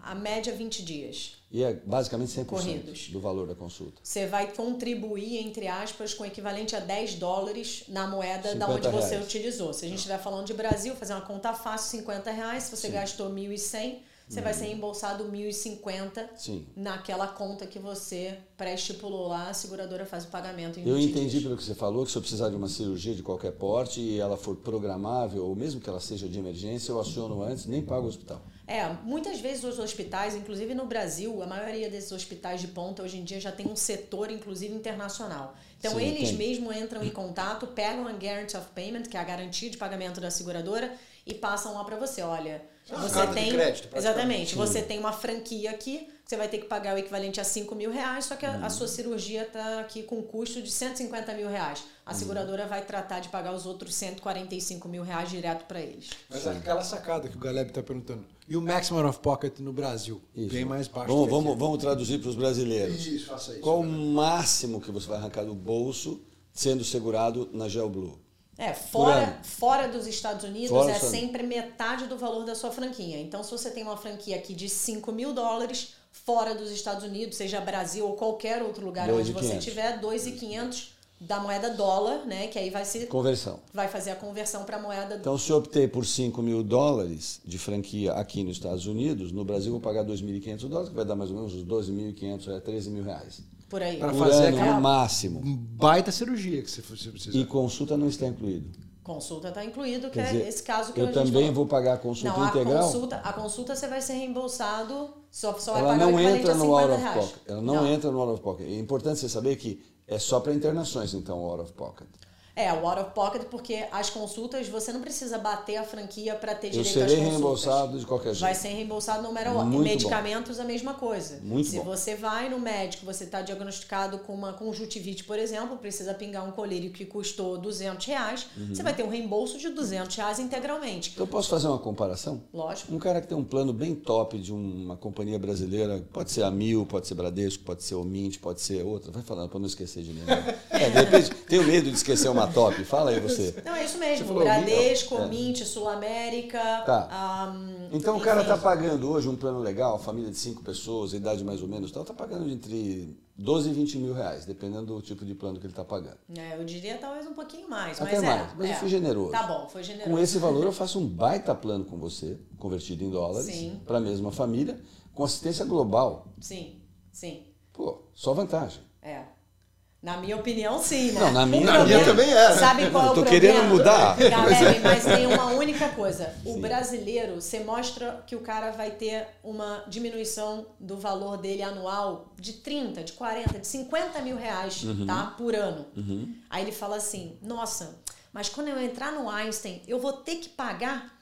A média 20 dias. E é basicamente 100% Corridos. do valor da consulta. Você vai contribuir, entre aspas, com o equivalente a 10 dólares na moeda da 50 onde você reais. utilizou. Se a gente estiver falando de Brasil, fazer uma conta fácil, 50 reais. Se você gastou 1.100, você vai ser reembolsado 1.050 Sim. naquela conta que você pré-estipulou lá. A seguradora faz o pagamento em 20 Eu entendi dias. pelo que você falou que se eu precisar de uma cirurgia de qualquer porte e ela for programável, ou mesmo que ela seja de emergência, eu aciono antes, nem pago o hospital. É, muitas vezes os hospitais, inclusive no Brasil, a maioria desses hospitais de ponta hoje em dia já tem um setor, inclusive internacional. Então Sim, eles tem. mesmo entram em contato, pegam a Guarantee of Payment, que é a garantia de pagamento da seguradora, e passam lá para você. Olha, É você carta de tem. crédito, exatamente, você tem uma franquia aqui, você vai ter que pagar o equivalente a 5 mil reais, só que a, a sua cirurgia está aqui com custo de 150 mil reais. A seguradora vai tratar de pagar os outros 145 mil reais direto para eles. Mas é aquela sacada que o Galeb está perguntando. E o maximum of pocket no Brasil? Isso. Bem mais baixo. Vamos, vamos, vamos traduzir para os brasileiros. Isso, faça isso. Qual o máximo que você vai arrancar do bolso sendo segurado na GeoBlue? É, fora, fora dos Estados Unidos Fora é sempre metade do valor da sua franquia. Então, se você tem uma franquia aqui de 5 mil dólares, fora dos Estados Unidos, seja Brasil ou qualquer outro lugar Dois onde você tiver, 2,500 da moeda dólar, né? Que aí vai, se, Conversão. vai fazer a conversão para moeda Então, se eu optei por 5 mil dólares de franquia aqui nos Estados Unidos, no Brasil eu vou pagar 2.500 dólares, que vai dar mais ou menos uns 12.500, é 13 mil reais. Por aí. Por fazer ano, aquela- no máximo. Baita cirurgia que você precisa. E consulta não está incluído. Consulta está incluído, que Quer é dizer, esse caso que eu também falou. vou pagar a consulta Não, integral? A consulta, a consulta você vai ser reembolsado, só, só vai ela pagar o não entra no 50 out of pocket. Ela não, entra no out of pocket. É importante você saber que é só para internações, então, o out of pocket. É, o out of pocket, porque as consultas, você não precisa bater a franquia para ter Eu direito às serei consultas. reembolsado de qualquer jeito. Vai ser reembolsado no matter what. Medicamentos, a mesma coisa. Muito Se bom. você vai no médico, você está diagnosticado com uma conjuntivite, por exemplo, precisa pingar um colírio que custou 200 reais, Uhum. você vai ter um reembolso de 200 reais integralmente. Eu posso fazer uma comparação? Lógico. Um cara que tem um plano bem top de uma companhia brasileira, pode ser a Mil, pode ser Bradesco, pode ser o Mint, pode ser outra. Vai falando para não esquecer de nenhum. É, de repente, tenho medo de esquecer uma top. Fala aí você. Não, é isso mesmo. Bradesco, é. Mint, Sul América. Tá. ahm, Então o cara está pagando hoje um plano legal, família de cinco pessoas, idade mais ou menos, tal, está pagando entre 12 e 20 mil reais, dependendo do tipo de plano que ele está pagando. É, eu diria talvez um pouquinho mais, Até mas é. mais, mas é. eu fui generoso. Tá bom, foi generoso. Com esse valor eu faço um baita plano com você, convertido em dólares, para a mesma família, com assistência global. Sim, sim, Pô, só vantagem. é. Na minha opinião, sim, né? Não, na minha- O na minha também era. Sabe qual é Eu o tô problema? querendo mudar. Galera, mas tem uma única coisa. O brasileiro, você mostra que o cara vai ter uma diminuição do valor dele anual de 30, de 40, de 50 mil reais, Uhum. tá? Por ano. Aí ele fala assim, nossa, mas quando eu entrar no Einstein, eu vou ter que pagar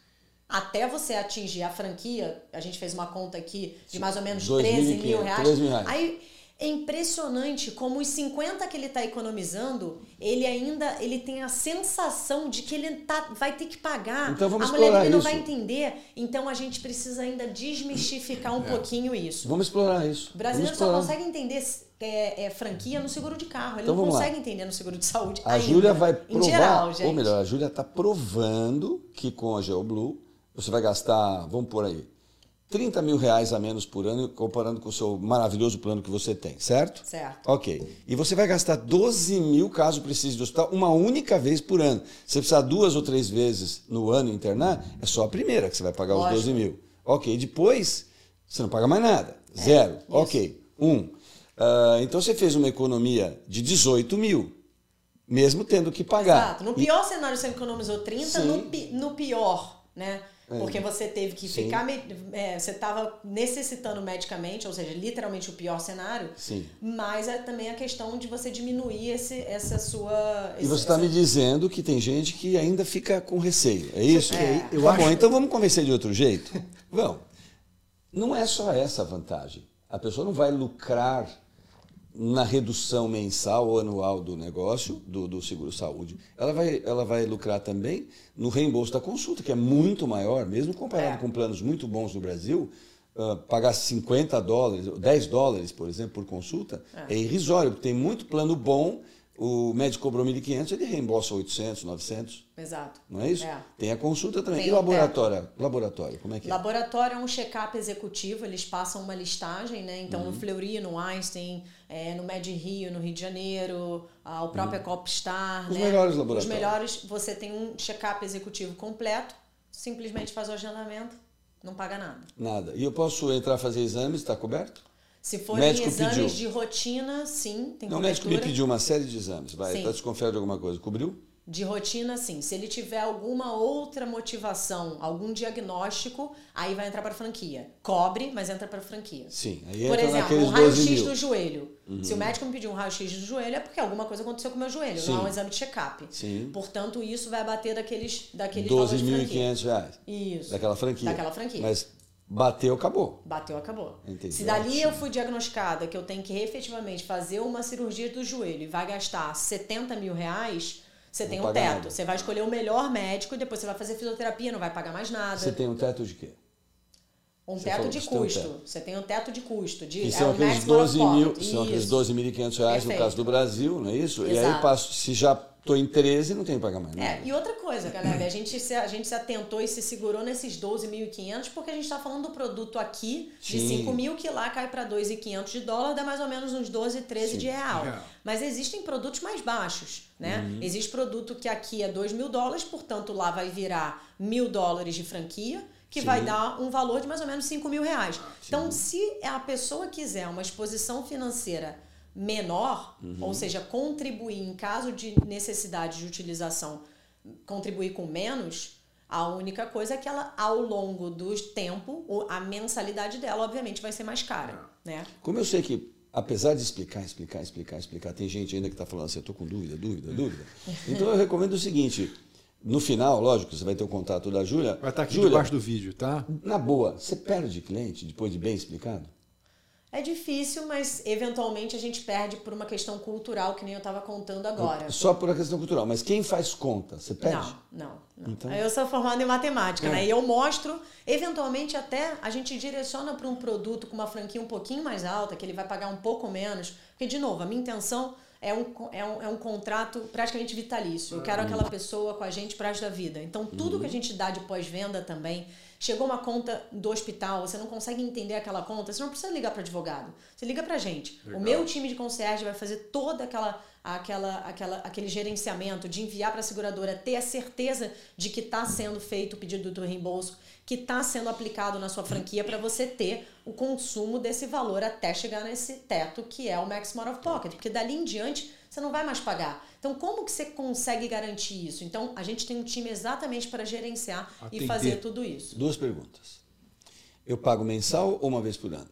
até você atingir a franquia, a gente fez uma conta aqui de mais ou menos 13 mil 2.500, reais. 13 mil reais. Aí é impressionante como os 50 que ele está economizando, ele ainda ele tem a sensação de que ele tá, vai ter que pagar. Então vamos a mulher não vai entender. Então a gente precisa ainda desmistificar um pouquinho isso. Vamos explorar isso. O brasileiro só consegue entender é, é, franquia no seguro de carro. Ele Então não vamos lá. consegue entender no seguro de saúde. A ainda. Júlia vai Em provar, geral, gente. ou melhor, a Júlia está provando que com a GeoBlue você vai gastar, vamos por aí, 30 mil reais a menos por ano, comparando com o seu maravilhoso plano que você tem, certo? Certo. Ok. E você vai gastar 12 mil caso precise de hospital uma única vez por ano. Se você precisar duas ou três vezes no ano internar, é só a primeira que você vai pagar Lógico. os 12 mil. Ok. Depois, você não paga mais nada. Zero. Ok. Um. Ah, então você fez uma economia de 18 mil, mesmo tendo que pagar. Exato. No pior cenário você economizou 30, Sim. no, pi- no pior, né? É. Porque você teve que Sim. ficar. é, você estava necessitando medicamente, ou seja, literalmente o pior cenário. Sim. Mas é também a questão de você diminuir esse, essa sua. E esse- você está essa- me dizendo que tem gente que ainda fica com receio. É isso? É. Eu tá bom, então vamos convencer de outro jeito? Vamos. Não é só essa a vantagem. A pessoa não vai lucrar na redução mensal ou anual do negócio, do, do seguro-saúde. Ela vai, ela vai lucrar também no reembolso da consulta, que é muito maior, mesmo comparado É. com planos muito bons no Brasil. ah, pagar 50 dólares, 10 dólares, por exemplo, por consulta, é, irrisório, porque tem muito plano bom. O médico cobrou 1.500, ele reembolsa 800, 900. Exato. Não é isso? É. Tem a consulta também. Tem e o laboratório? Laboratório, como é que é? Laboratório é um check-up executivo, eles passam uma listagem, né? Então, Uhum. no Fleury, no Einstein, é, no Med Rio, no Rio de Janeiro, ah, o próprio Uhum. Os né? melhores Os laboratórios. melhores, você tem um check-up executivo completo, simplesmente faz o agendamento, não paga nada. Nada. E eu posso entrar fazer exames, está coberto? Se forem exames pediu. de rotina, sim, tem Não, o médico me cobertura. pediu uma série de exames. Vai, está desconfiado de alguma coisa. Cobriu? De rotina, sim. Se ele tiver alguma outra motivação, algum diagnóstico, aí vai entrar para franquia. Cobre, mas entra para franquia. Sim. Aí Por exemplo, um 12 raio-x. Uhum. do joelho. Se o médico me pedir um raio-x do joelho, é porque alguma coisa aconteceu com o meu joelho, Sim. não é um exame de check-up. Sim. Portanto, isso vai bater daqueles, daqueles valores de franquia. 12.500 reais. Isso. Daquela franquia. Daquela franquia. Mas Bateu, acabou. Bateu, acabou. Entendi, Se dali eu fui diagnosticada que eu tenho que efetivamente fazer uma cirurgia do joelho e vai gastar 70 mil reais, você tem um teto. nada. Você vai escolher o melhor médico e depois você vai fazer fisioterapia, não vai pagar mais nada. Você tem um teto de quê? um você teto falou de você tem um custo. teto. Você tem um teto de custo. De, Que é são o aqueles maximum 12 out of mil, são aqueles Isso. 12.500 reais no Perfeito. caso do Brasil, não é isso? E aí Exato. passo, se já estou em 13, não tenho que pagar mais nada. É, e outra coisa, galera, a gente, se, a gente se atentou e se segurou nesses 12.500 porque a gente está falando do produto aqui de Sim. 5 mil que lá cai para 2.500 de dólar, dá mais ou menos uns 12, 13 de real. Real. Mas existem produtos mais baixos, né? Uhum. Existe produto que aqui é 2 mil dólares, portanto lá vai virar mil dólares de franquia, que Sim. vai dar um valor de mais ou menos 5 mil reais. Então, se a pessoa quiser uma exposição financeira menor, Uhum. ou seja, contribuir em caso de necessidade de utilização, contribuir com menos, a única coisa é que ela, ao longo do tempo, a mensalidade dela, obviamente, vai ser mais cara, né? Como eu sei que, apesar de explicar, explicar, explicar, explicar, tem gente ainda que está falando assim, eu estou com dúvida, dúvida, dúvida. Então eu recomendo o seguinte, no final, lógico, você vai ter o contato da Júlia. Vai estar aqui Júlia, debaixo do vídeo, tá? na boa, você perde cliente depois de bem explicado? É difícil, mas eventualmente a gente perde por uma questão cultural, que nem eu estava contando agora. Só por a questão cultural. Mas quem faz conta, você perde? Não, não, não. Então- Eu sou formada em matemática, É. né? E eu mostro, eventualmente até a gente direciona para um produto com uma franquia um pouquinho mais alta, que ele vai pagar um pouco menos. Porque, de novo, a minha intenção é um, é um, é um contrato praticamente vitalício. Eu quero aquela pessoa com a gente para da vida. Então, tudo que a gente dá de pós-venda também. Chegou uma conta do hospital, você não consegue entender aquela conta, você não precisa ligar para advogado. Você liga para gente. O meu time de concierge vai fazer toda aquela aquela, aquela, aquele gerenciamento de enviar para a seguradora, ter a certeza de que está sendo feito o pedido do reembolso, que está sendo aplicado na sua franquia para você ter o consumo desse valor até chegar nesse teto que é o maximum out of pocket, porque dali em diante você não vai mais pagar. Então, como que você consegue garantir isso? Então, a gente tem um time exatamente para gerenciar Atender. e fazer tudo isso. Duas perguntas. Eu pago mensal ou uma vez por ano?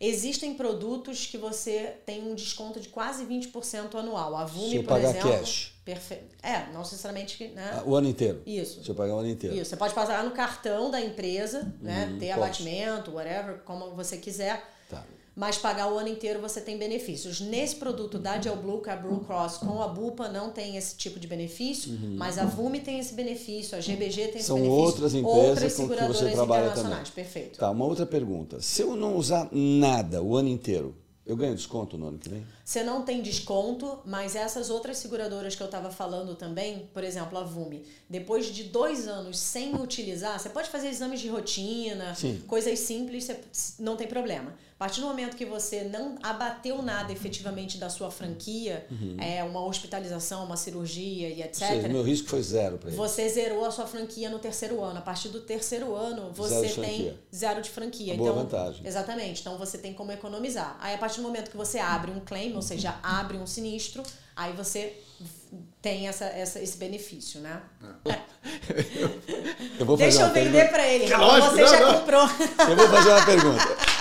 Existem produtos que você tem um desconto de quase 20% anual. A Vume, Se eu por pagar exemplo. cash. Perfe... É, não necessariamente. Né? Ah, O ano inteiro? Isso. Se eu pagar o ano inteiro. Isso, você pode passar no cartão da empresa, né? Ter posso. abatimento, whatever, como você quiser. Mas pagar o ano inteiro você tem benefícios. Nesse produto da Gel Blue, que é a Blue Cross com a Bupa não tem esse tipo de benefício, mas a Vume tem esse benefício, a GBG tem esse São benefício. outras empresas outras com que você trabalha internacionais. também. Perfeito. Tá, uma outra pergunta. Se eu não usar nada o ano inteiro, eu ganho desconto no ano que vem? Você não tem desconto, mas essas outras seguradoras que eu estava falando também, por exemplo, a Vume, depois de dois anos sem utilizar, você pode fazer exames de rotina, Sim. coisas simples, você- não tem problema. A partir do momento que você não abateu nada efetivamente da sua franquia, é uma hospitalização, uma cirurgia e etc. Seja, meu risco foi zero para. Você zerou a sua franquia no terceiro ano. A partir do terceiro ano, você Zero tem zero de franquia. Uma boa então, vantagem. Exatamente. Então você tem como economizar. Aí a partir do momento que você abre um claim, ou seja, abre um sinistro, aí você tem essa, essa, esse benefício, né? Eu vou fazer Deixa eu vender pra ele. É lógico, você não, já não. comprou. Eu vou fazer uma pergunta.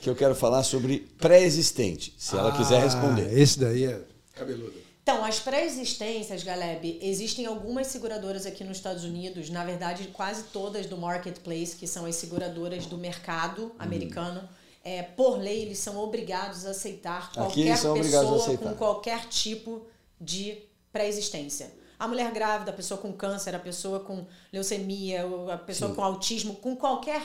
Que eu quero falar sobre pré-existente, se ela quiser Ah, responder. Esse daí é cabeludo. Então, as pré-existências, Galeb, existem algumas seguradoras aqui nos Estados Unidos, na verdade, quase todas do marketplace, que são as seguradoras do mercado Uhum. americano. É, por lei, eles são obrigados a aceitar qualquer obrigados a pessoa aceitar. com qualquer tipo de pré-existência. A mulher grávida, a pessoa com câncer, a pessoa com leucemia, a pessoa Sim. com autismo, com qualquer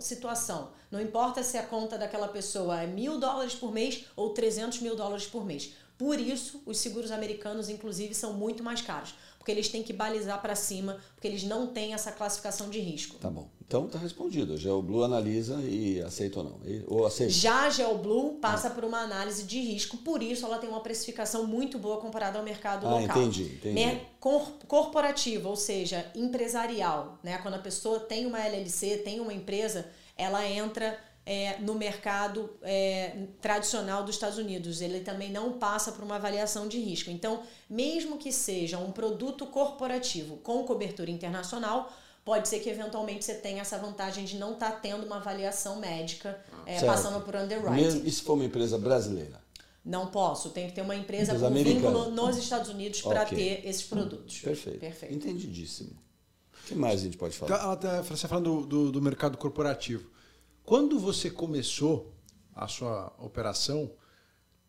situação. Não importa se a conta daquela pessoa é mil dólares por mês ou 300 mil dólares por mês. Por isso, os seguros americanos, inclusive, são muito mais caros. Porque eles têm que balizar para cima, porque eles não têm essa classificação de risco. Tá bom. Então tá respondido. Já o Blue analisa e aceita ou não. E- Ou aceita. Já a GeoBlue passa por uma análise de risco, por isso ela tem uma precificação muito boa comparada ao mercado Ah, local. entendi, entendi. Mer- cor- corporativa, ou seja, empresarial, né? Quando a pessoa tem uma LLC, tem uma empresa, ela entra é, no mercado é, tradicional dos Estados Unidos. Ele também não passa por uma avaliação de risco. Então, mesmo que seja um produto corporativo com cobertura internacional, pode ser que eventualmente você tenha essa vantagem de não estar tendo uma avaliação médica é, passando por underwriting. Mesmo, e se for uma empresa brasileira? Não posso, tem que ter uma empresa Empresa com americana. vínculo nos Estados Unidos para Ok. ter esses produtos. Perfeito. Perfeito. Entendidíssimo. que mais a gente pode falar? Tá, ela tá- Você está falando do, do, do mercado corporativo. Quando você começou a sua operação,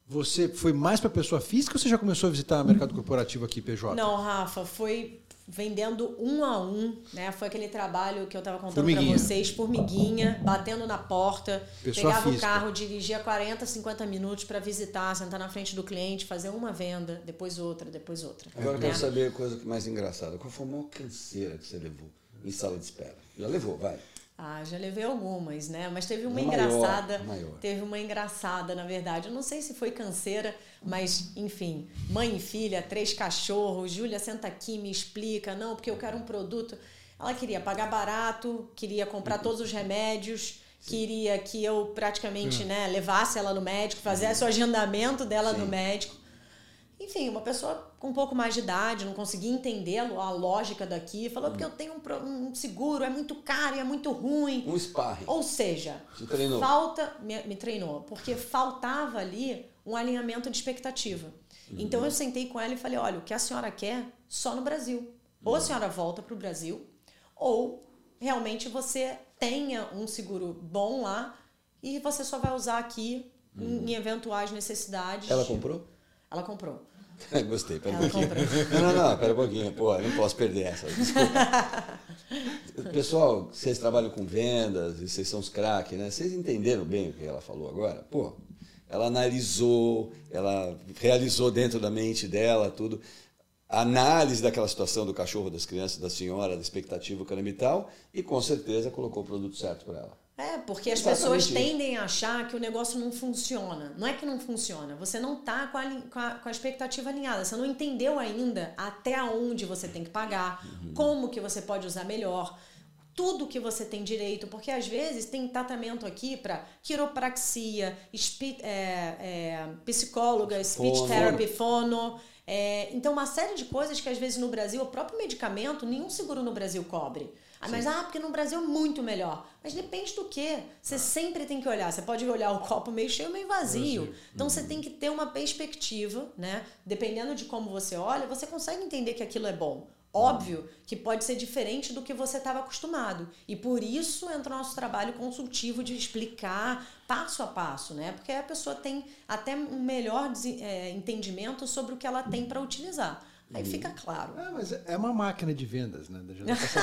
você foi mais para pessoa física ou você já começou a visitar o mercado corporativo aqui, PJ? Não, Rafa, foi vendendo um a um, né? Foi aquele trabalho que eu estava contando para vocês, formiguinha, batendo na porta, Pessoa pegava física. o carro, dirigia 40, 50 minutos para visitar, sentar na frente do cliente, fazer uma venda, depois outra, depois outra. Agora eu né? quero saber a coisa que mais engraçada. Qual foi a maior canseira que você levou em sala de espera? Já levou, vai. Ah, já levei algumas, né? Mas teve uma Uma maior, engraçada. maior. Teve uma engraçada, na verdade. Eu não sei se foi canseira, mas, enfim, mãe e filha, três cachorros. Júlia, senta aqui, me explica. Não, porque eu quero um produto. Ela queria pagar barato, queria comprar todos os remédios, queria que eu praticamente né, levasse ela no médico, fizesse o agendamento dela no médico. Enfim, uma pessoa com um pouco mais de idade, não conseguia entender a lógica daqui, falou porque eu tenho um, um seguro, é muito caro e é muito ruim. Um sparring. Ou seja, falta. Me, me treinou, porque faltava ali um alinhamento de expectativa. Então eu sentei com ela e falei: olha, o que a senhora quer só no Brasil. Ou a senhora volta para o Brasil, ou realmente você tenha um seguro bom lá e você só vai usar aqui em, em eventuais necessidades. Ela comprou? Ela comprou. Gostei, pera um pouquinho. comprou. Não, não, não, pera um pouquinho. Pô, não posso perder essa. Desculpa. Pessoal, vocês trabalham com vendas e vocês são os craques, né? Vocês entenderam bem o que ela falou agora? Pô, ela analisou, ela realizou dentro da mente dela tudo. A análise daquela situação do cachorro, das crianças, da senhora, da expectativa, caramba e tal, e com certeza colocou o produto certo para ela. É, porque as Exatamente pessoas tendem a achar que o negócio não funciona. Não é que não funciona, você não tá com com a, com a expectativa alinhada. Você não entendeu ainda até onde você tem que pagar, Uhum. como que você pode usar melhor, tudo que você tem direito, porque às vezes tem tratamento aqui para quiropraxia, é, é, psicóloga, speech Fono. therapy, fono. é, então, uma série de coisas que às vezes no Brasil, o próprio medicamento, nenhum seguro no Brasil cobre. Ah, mas ah, porque no Brasil é muito melhor. Mas depende do quê? Você sempre tem que olhar. Você pode olhar o copo meio cheio, meio vazio. Então você tem que ter uma perspectiva, né? Dependendo de como você olha, você consegue entender que aquilo é bom. Óbvio que pode ser diferente do que você estava acostumado. E por isso entra o nosso trabalho consultivo de explicar passo a passo, né? Porque a pessoa tem até um melhor é, entendimento sobre o que ela tem para utilizar. Aí fica claro. É, mas é uma máquina de vendas, né?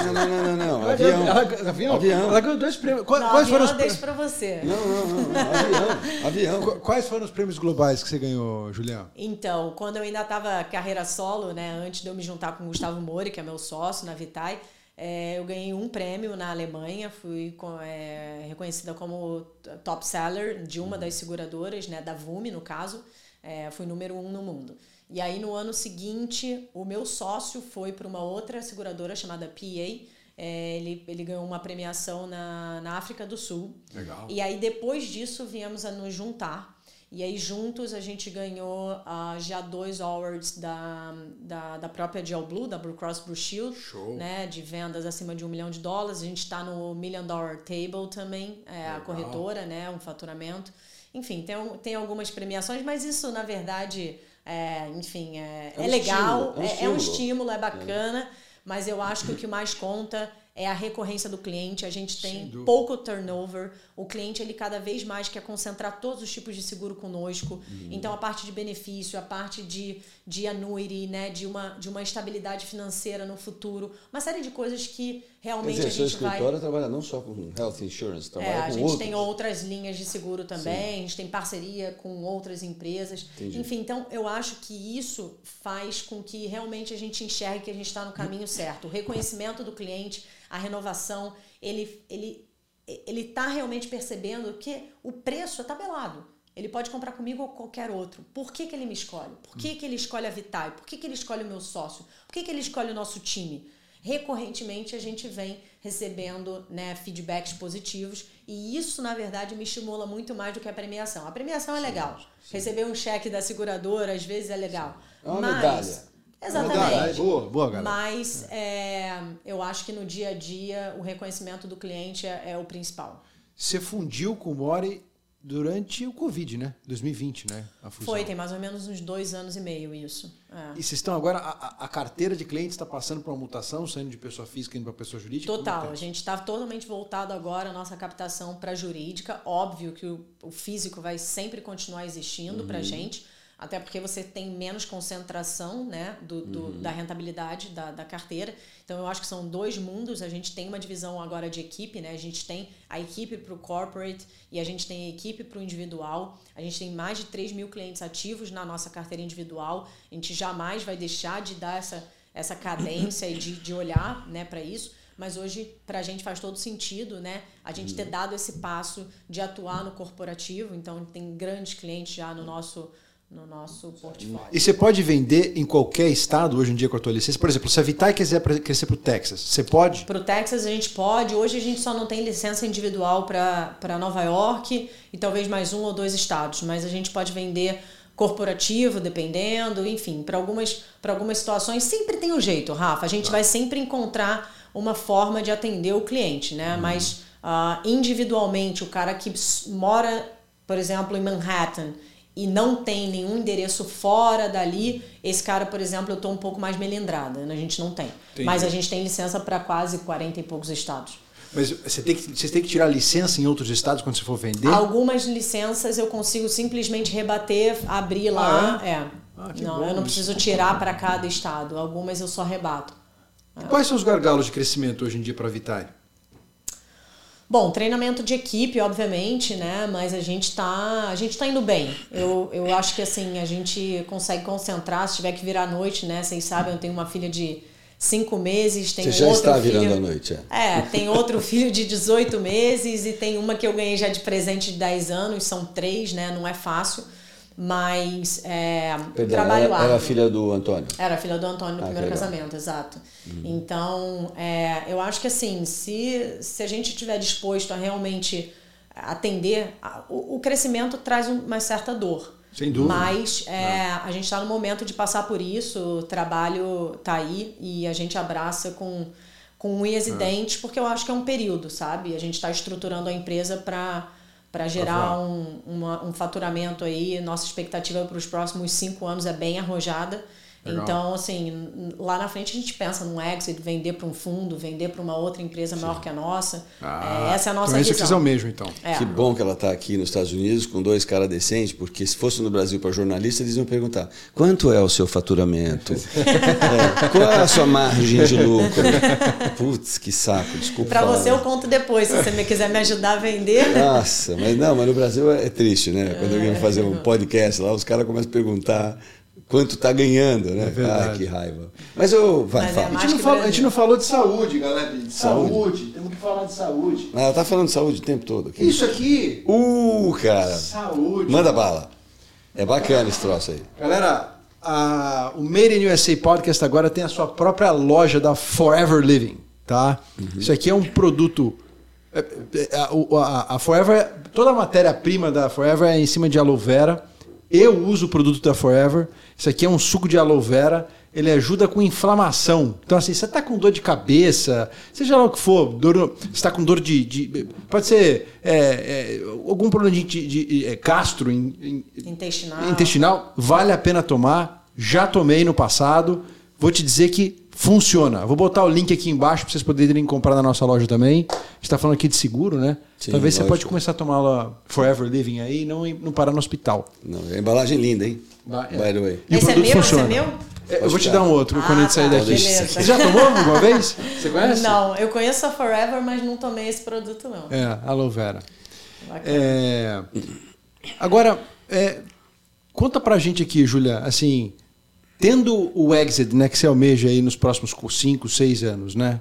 Não, não, não, não, não. Avião. ela- avião? Avião. Ela ganhou dois prêmios. Quais, Não, quais foram os eu prêmios? para você. Não, não, não, não. Avião. Avião. Qu- Quais foram os prêmios globais que você ganhou, Julião? Então, quando eu ainda estava carreira solo, né, antes de eu me juntar com o Gustavo Mori, que é meu sócio na Vitae, é, eu ganhei um prêmio na Alemanha, fui co- é, reconhecida como top seller de uma das seguradoras, né, da VUME no caso, é, fui número um no mundo. E aí no ano seguinte, o meu sócio foi para uma outra seguradora chamada PA, é, ele, ele ganhou uma premiação na, na África do Sul. Legal. E aí, depois disso, viemos a nos juntar. E aí, juntos, a gente ganhou ah, já dois awards da, da, da própria Gel Blue, da Blue Cross Blue Shield, Show. né? De vendas acima de um milhão de dólares. A gente está no Million Dollar Table também, é, a corretora, né? Um faturamento. Enfim, tem, tem algumas premiações, mas isso, na verdade, é, enfim, é, É um é legal, estímulo, é um é, é um estímulo. é bacana, mas eu acho que o que mais conta é a recorrência do cliente. A gente tem pouco turnover. O cliente ele cada vez mais quer concentrar todos os tipos de seguro conosco. Uhum. Então a parte de benefício, a parte de, de annuity, né, de uma de uma estabilidade financeira no futuro, uma série de coisas que realmente dizer, a seu gente vai escritório trabalha não só com health insurance, trabalha é, a com gente outros. tem outras linhas de seguro também, a gente tem parceria com outras empresas. Entendi. Enfim, então eu acho que isso faz com que realmente a gente enxergue que a gente está no caminho certo. O reconhecimento do cliente, a renovação, ele ele ele está realmente percebendo que o preço é tabelado. Ele pode comprar comigo ou qualquer outro. Por que, que ele me escolhe? Por que, que ele escolhe a Vitae? Por que, que ele escolhe o meu sócio? Por que, que ele escolhe o nosso time? Recorrentemente a gente vem recebendo né, feedbacks positivos e isso, na verdade, me estimula muito mais do que a premiação. A premiação é legal. Receber um cheque da seguradora às vezes é legal. É uma mas, medalha. Exatamente. Medalha. Boa, boa, galera. Mas é, eu acho que no dia a dia o reconhecimento do cliente é, é o principal. Você fundiu com o Mori durante o Covid, né? 2020, né? Foi, tem mais ou menos uns dois anos e meio isso. É. E vocês estão agora, a, a, carteira de clientes está passando por uma mutação, saindo de pessoa física indo para pessoa jurídica? Total, é a gente está totalmente voltado agora a nossa captação para jurídica. Óbvio que o, o, físico vai sempre continuar existindo uhum. para a gente até porque você tem menos concentração né, do, do uhum. da rentabilidade da, da carteira. Então, eu acho que são dois mundos. A gente tem uma divisão agora de equipe, né? a gente tem a equipe para o corporate e a gente tem a equipe para o individual. A gente tem mais de 3 mil clientes ativos na nossa carteira individual. A gente jamais vai deixar de dar essa, essa cadência e de, de olhar né, para isso mas hoje para a gente faz todo sentido, né? A gente ter uhum. dado esse passo de atuar no corporativo, então tem grandes clientes já no nosso no nosso portfólio. E você pode vender em qualquer estado hoje em dia com a tua licença? Por exemplo, se a Vitae quiser crescer para o Texas, você pode? Para o Texas a gente pode. Hoje a gente só não tem licença individual para Nova York e talvez mais um ou dois estados, mas a gente pode vender corporativo, dependendo, enfim, para algumas, algumas situações sempre tem um jeito, Rafa. A gente vai sempre encontrar uma forma de atender o cliente, né? Uhum. Mas uh, individualmente, o cara que mora, por exemplo, em Manhattan e não tem nenhum endereço fora dali, esse cara, por exemplo, eu estou um pouco mais melindrada, né? a gente não tem. Entendi. Mas a gente tem licença para quase 40 e poucos estados. Mas você tem, que, você tem que tirar licença em outros estados quando você for vender? Algumas licenças eu consigo simplesmente rebater, abrir lá. Ah, é? é. Ah, não, bom, eu não preciso tirar para cada estado. Algumas eu só rebato. Quais são os gargalos de crescimento hoje em dia para a Vitae? Bom, treinamento de equipe, obviamente, né? Mas a gente tá, a gente tá indo bem. Eu, eu acho que assim, a gente consegue concentrar, se tiver que virar à noite, né? Vocês sabem, eu tenho uma filha de cinco meses, tem Você já outro está filho, virando à noite, é. É, tem outro filho de 18 meses e tem uma que eu ganhei já de presente de 10 anos, são três, né? Não é fácil mas é, Perdão, trabalho era, era filha do Antônio? Era filha do Antônio no ah, primeiro casamento, exato. Uhum. Então, é, eu acho que assim, se, se a gente estiver disposto a realmente atender, a, o, o, crescimento traz uma certa dor. Sem dúvida. Mas é, a gente está no momento de passar por isso, o trabalho está aí e a gente abraça com, com unhas e dentes, porque eu acho que é um período, sabe? A gente está estruturando a empresa para para gerar um, uma, um faturamento aí. Nossa expectativa para os próximos cinco anos é bem arrojada. Legal. Então, assim, lá na frente a gente pensa num exit, vender para um fundo, vender para uma outra empresa Sim. maior que a nossa. Ah, é, essa é a nossa então visão. Esse é o mesmo, então. É. Que bom que ela está aqui nos Estados Unidos com dois caras decentes, porque se fosse no Brasil para jornalista, eles iam perguntar quanto é o seu faturamento? é, qual é a sua margem de lucro? Putz, que saco, desculpa. Para você eu conto depois, se você me quiser me ajudar a vender. Nossa, mas não, mas no Brasil é triste, né? Quando alguém vai fazer um podcast lá, os caras começam a perguntar quanto está ganhando, né? É ah, que raiva. Mas eu. Vai, Mas é a, gente não falou, a gente não falou de saúde, galera. De saúde. saúde. Temos que falar de saúde. Ah, ela tá falando de saúde o tempo todo. Aqui. Isso aqui. Uh, cara. Saúde. Manda bala. É bacana esse troço aí. Galera, a, o Made in USA Podcast agora tem a sua própria loja da Forever Living, tá? Uhum. Isso aqui é um produto. É, é, a, a, a Forever, toda a matéria-prima da Forever é em cima de aloe vera. Eu uso o produto da Forever. Isso aqui é um suco de aloe vera. Ele ajuda com inflamação. Então, assim, você está com dor de cabeça, seja lá o que for, dor, você está com dor de, de. pode ser é, é, algum problema de, de, de é, gastro in, in, intestinal. intestinal, vale a pena tomar. Já tomei no passado. Vou te dizer que funciona. Vou botar o link aqui embaixo para vocês poderem comprar na nossa loja também. A gente está falando aqui de seguro, né? Sim, Talvez lógico. você pode começar a tomar la Forever Living aí e não, não parar no hospital. Não, é embalagem linda, hein? É. By the way. E Esse o é produto é meu? funciona. Esse é meu? É, eu vou te dar um outro ah, quando a gente tá, sair daqui. Beleza. Você já tomou alguma vez? Você conhece? Não, eu conheço a Forever, mas não tomei esse produto, não. É, aloe vera. É... Agora, é... conta pra gente aqui, Julia, assim, Tendo o exit, né, que você almeja aí nos próximos 5, 6 anos, né?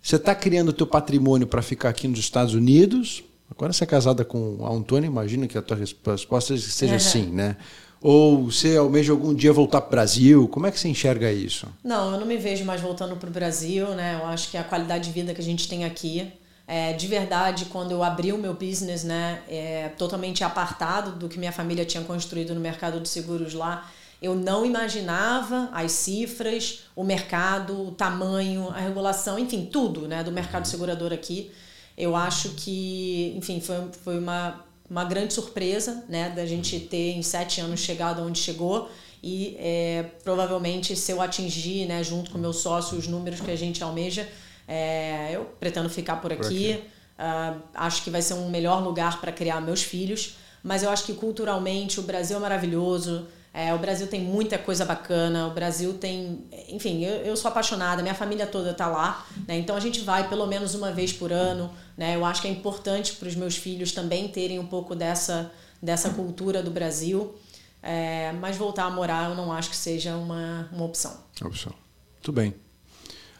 Você está criando o teu patrimônio para ficar aqui nos Estados Unidos? Agora você é casada com a Antônia, imagino que a tua resposta seja uhum. sim, né? Ou você almeja algum dia voltar para o Brasil? Como é que você enxerga isso? Não, eu não me vejo mais voltando para o Brasil, né? Eu acho que a qualidade de vida que a gente tem aqui, é, de verdade, quando eu abri o meu business, né, é totalmente apartado do que minha família tinha construído no mercado de seguros lá, eu não imaginava as cifras, o mercado, o tamanho, a regulação, enfim, tudo né, do mercado segurador aqui. Eu acho que, enfim, foi, foi uma, uma grande surpresa, né, da gente ter em sete anos chegado onde chegou e é, provavelmente se eu atingir, né, junto com meu sócio, os números que a gente almeja, é, eu pretendo ficar por aqui. Por aqui. Uh, acho que vai ser um melhor lugar para criar meus filhos, mas eu acho que culturalmente o Brasil é maravilhoso. É, o Brasil tem muita coisa bacana, o Brasil tem. Enfim, eu, eu sou apaixonada, minha família toda está lá, né? então a gente vai pelo menos uma vez por ano. Né? Eu acho que é importante para os meus filhos também terem um pouco dessa, dessa cultura do Brasil. É, mas voltar a morar eu não acho que seja uma, uma opção. Opção. Muito bem.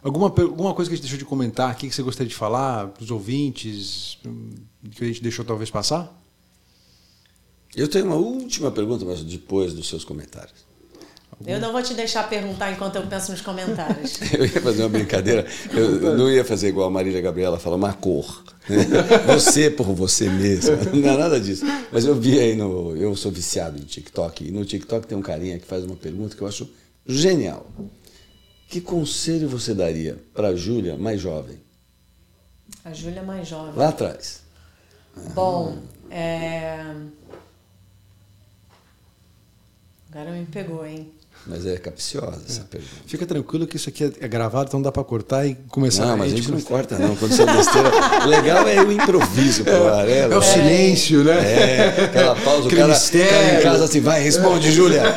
Alguma, alguma coisa que a gente deixou de comentar aqui que você gostaria de falar para os ouvintes, que a gente deixou talvez passar? Eu tenho uma última pergunta, mas depois dos seus comentários. Eu não vou te deixar perguntar enquanto eu penso nos comentários. eu ia fazer uma brincadeira. Eu não ia fazer igual a Marília Gabriela fala, uma cor. Você por você mesmo. Não é nada disso. Mas eu vi aí no. Eu sou viciado em TikTok. E no TikTok tem um carinha que faz uma pergunta que eu acho genial. Que conselho você daria para a Júlia mais jovem? A Júlia mais jovem. Lá atrás. Bom, é Agora me pegou, hein? Mas é capciosa essa é. pergunta. Fica tranquilo que isso aqui é gravado, então dá para cortar e começar. Não, mas a gente não corta não, quando você é besteira. o legal é o improviso, é, ar, é, é o silêncio, né? É, aquela pausa, o cara, cara em casa assim, vai, responde, Júlia.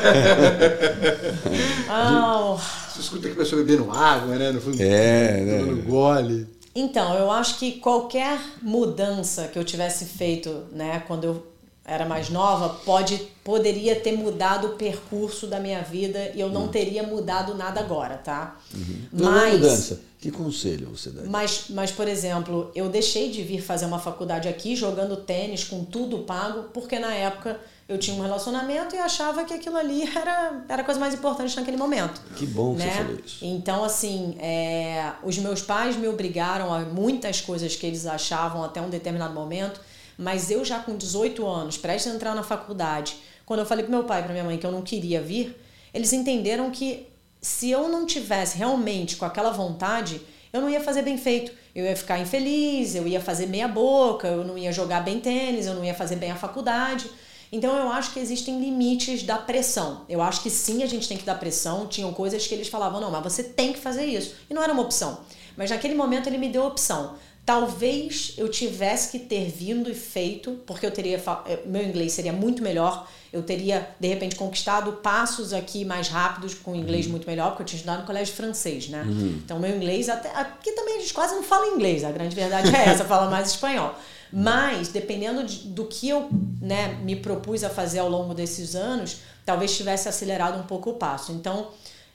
oh. Você escuta que a pessoa bebendo água, né? No fundo, é, né? No gole. Então, eu acho que qualquer mudança que eu tivesse feito, né, quando eu era mais nova, pode poderia ter mudado o percurso da minha vida e eu não uhum. teria mudado nada agora, tá? Uhum. Mas mudança. Que conselho você dá? Mas, mas por exemplo, eu deixei de vir fazer uma faculdade aqui jogando tênis com tudo pago, porque na época eu tinha um relacionamento e achava que aquilo ali era, era a coisa mais importante naquele momento. Que bom que né? você falou isso. Então, assim, é, os meus pais me obrigaram a muitas coisas que eles achavam até um determinado momento mas eu já com 18 anos, prestes a entrar na faculdade, quando eu falei pro meu pai e pra minha mãe que eu não queria vir, eles entenderam que se eu não tivesse realmente com aquela vontade, eu não ia fazer bem feito. Eu ia ficar infeliz, eu ia fazer meia boca, eu não ia jogar bem tênis, eu não ia fazer bem a faculdade. Então eu acho que existem limites da pressão. Eu acho que sim, a gente tem que dar pressão. Tinham coisas que eles falavam, não, mas você tem que fazer isso. E não era uma opção. Mas naquele momento ele me deu opção. Talvez eu tivesse que ter vindo e feito, porque eu teria eh, meu inglês seria muito melhor, eu teria de repente conquistado passos aqui mais rápidos com inglês uhum. muito melhor, porque eu tinha estudado no colégio francês, né? Uhum. Então meu inglês até aqui também a gente quase não fala inglês, a grande verdade é essa, fala mais espanhol. Mas dependendo de, do que eu, né, me propus a fazer ao longo desses anos, talvez tivesse acelerado um pouco o passo. Então,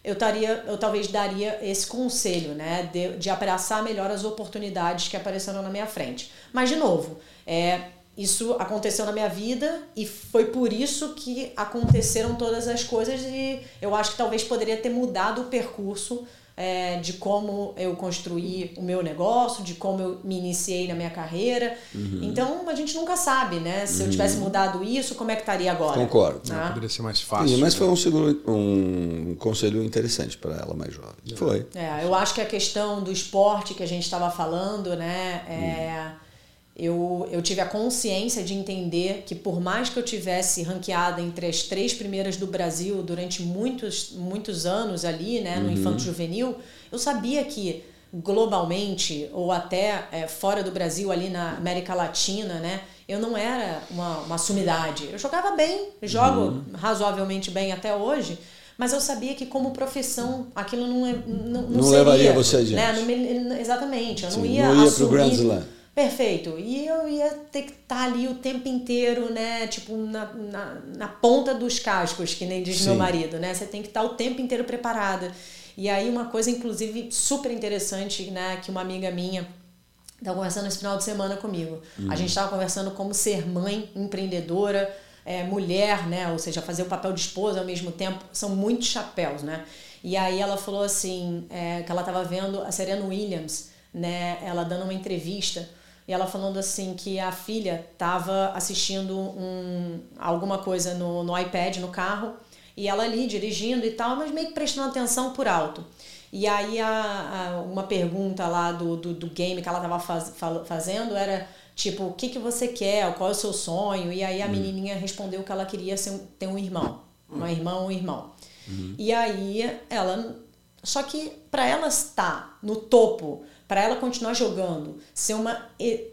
eu, taria, eu talvez daria esse conselho, né? De, de abraçar melhor as oportunidades que apareceram na minha frente. Mas, de novo, é, isso aconteceu na minha vida e foi por isso que aconteceram todas as coisas e eu acho que talvez poderia ter mudado o percurso é, de como eu construí o meu negócio, de como eu me iniciei na minha carreira. Uhum. Então a gente nunca sabe, né? Se uhum. eu tivesse mudado isso, como é que estaria agora? Concordo. Né? Poderia ser mais fácil. Sim, mas foi um, seguro, um conselho interessante para ela mais jovem. É. Foi. É, eu acho que a questão do esporte que a gente estava falando, né? É, uhum eu, eu tive a consciência de entender que por mais que eu tivesse ranqueada entre as três primeiras do Brasil durante muitos, muitos anos ali, né, no uhum. infanto juvenil, eu sabia que globalmente ou até é, fora do Brasil ali na América Latina, né, eu não era uma, uma sumidade. Eu jogava bem, jogo uhum. razoavelmente bem até hoje, mas eu sabia que como profissão aquilo não é, não, não, não seria, levaria você adiante. Né? Não me, exatamente, eu Sim, não ia não ia assumir, pro Grand Slam Perfeito. E eu ia ter que estar tá ali o tempo inteiro, né? Tipo, na, na, na ponta dos cascos, que nem diz Sim. meu marido, né? Você tem que estar tá o tempo inteiro preparada. E aí, uma coisa, inclusive, super interessante, né? Que uma amiga minha estava conversando esse final de semana comigo. Uhum. A gente estava conversando como ser mãe, empreendedora, é, mulher, né? Ou seja, fazer o papel de esposa ao mesmo tempo. São muitos chapéus, né? E aí ela falou assim, é, que ela estava vendo a Serena Williams, né? Ela dando uma entrevista e ela falando assim que a filha estava assistindo um, alguma coisa no, no iPad, no carro, e ela ali dirigindo e tal, mas meio que prestando atenção por alto. E aí a, a uma pergunta lá do, do, do, game que ela estava faz, fazendo era Tipo, o que, que você quer? Qual é o seu sonho? E aí a menininha respondeu que ela queria ser um, ter um irmão. Uma irmã ou um irmão. E aí ela. Só que para ela estar no topo, para ela continuar jogando, ser uma,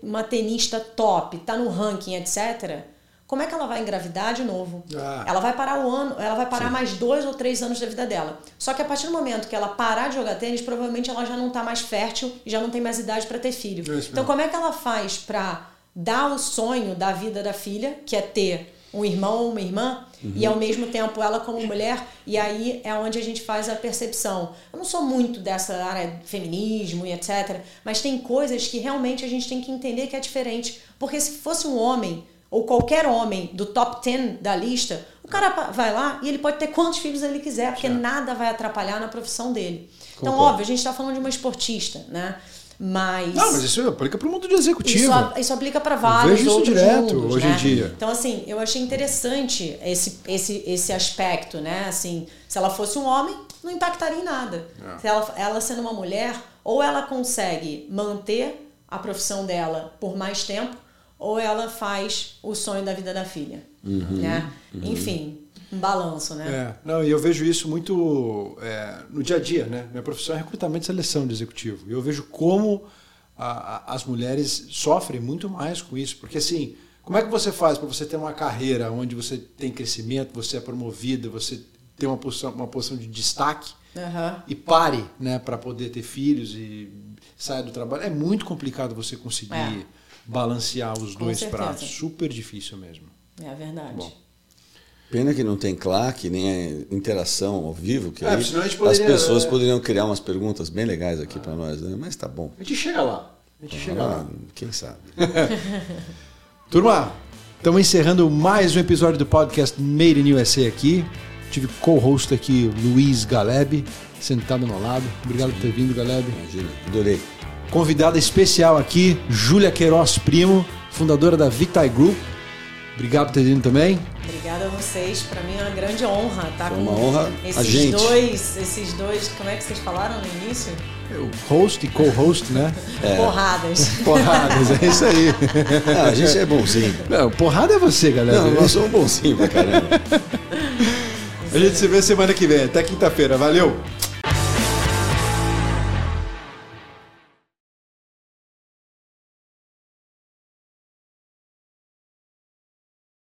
uma tenista top, tá no ranking, etc., como é que ela vai engravidar de novo? Ah. Ela vai parar o ano, ela vai parar mais dois ou três anos da vida dela. Só que a partir do momento que ela parar de jogar tênis, provavelmente ela já não tá mais fértil e já não tem mais idade para ter filho. É isso então, como é que ela faz para dar o sonho da vida da filha, que é ter um irmão ou uma irmã, e ao mesmo tempo ela como mulher, e aí é onde a gente faz a percepção. Eu não sou muito dessa área de feminismo e etc, mas tem coisas que realmente a gente tem que entender que é diferente, porque se fosse um homem ou qualquer homem do top 10 da lista, o cara vai lá e ele pode ter quantos filhos ele quiser, porque nada vai atrapalhar na profissão dele. Então, Concordo. óbvio, a gente está falando de uma esportista, né? Mas. Não, mas isso aplica para o mundo de executivo. Isso, isso aplica para vários vejo isso direto mundos, hoje em né? dia. Então, assim, eu achei interessante esse, esse, esse aspecto, né? Assim, se ela fosse um homem, não impactaria em nada. É. Se ela, ela sendo uma mulher, ou ela consegue manter a profissão dela por mais tempo, ou ela faz o sonho da vida da filha, Uhum, né? Enfim, um balanço, né? É, não, e eu vejo isso muito é, no dia a dia, né? Minha profissão é recrutamento e seleção de executivo. E eu vejo como a- a- as mulheres sofrem muito mais com isso. Porque assim, como é que você faz para você ter uma carreira onde você tem crescimento, você é promovido, você tem uma posição, uma posição de destaque Aham. e pare, né, para poder ter filhos e sair do trabalho? É muito complicado você conseguir É. balancear os Com dois certeza. pratos. Super difícil mesmo. É verdade. Bom. Pena que não tem claque, nem a interação ao vivo, que É, aí senão a gente as poderia, pessoas poderiam criar umas perguntas bem legais aqui para nós, né? Mas tá bom. A gente chega lá. A gente chega lá. Ah, quem sabe? Turma, estamos encerrando mais um episódio do podcast Made in USA aqui. Tive co-host aqui, Luiz Galeb, sentado ao meu lado. Obrigado por ter vindo, Galeb. Imagina, adorei. Convidada especial aqui, Júlia Queiroz Primo, fundadora da Vitae Group. Obrigado por ter vindo também. Obrigada a vocês. Para mim é uma grande honra estar Foi com uma honra esses a gente. dois, esses dois, como é que vocês falaram no início? Eu, host e co-host, né? Porradas. Porradas, é isso aí. Ah, a gente é bonzinho. Não, porrada é você, galera. Não, nós somos bonzinhos pra caramba. A gente se vê semana que vem. Até quinta-feira. Valeu!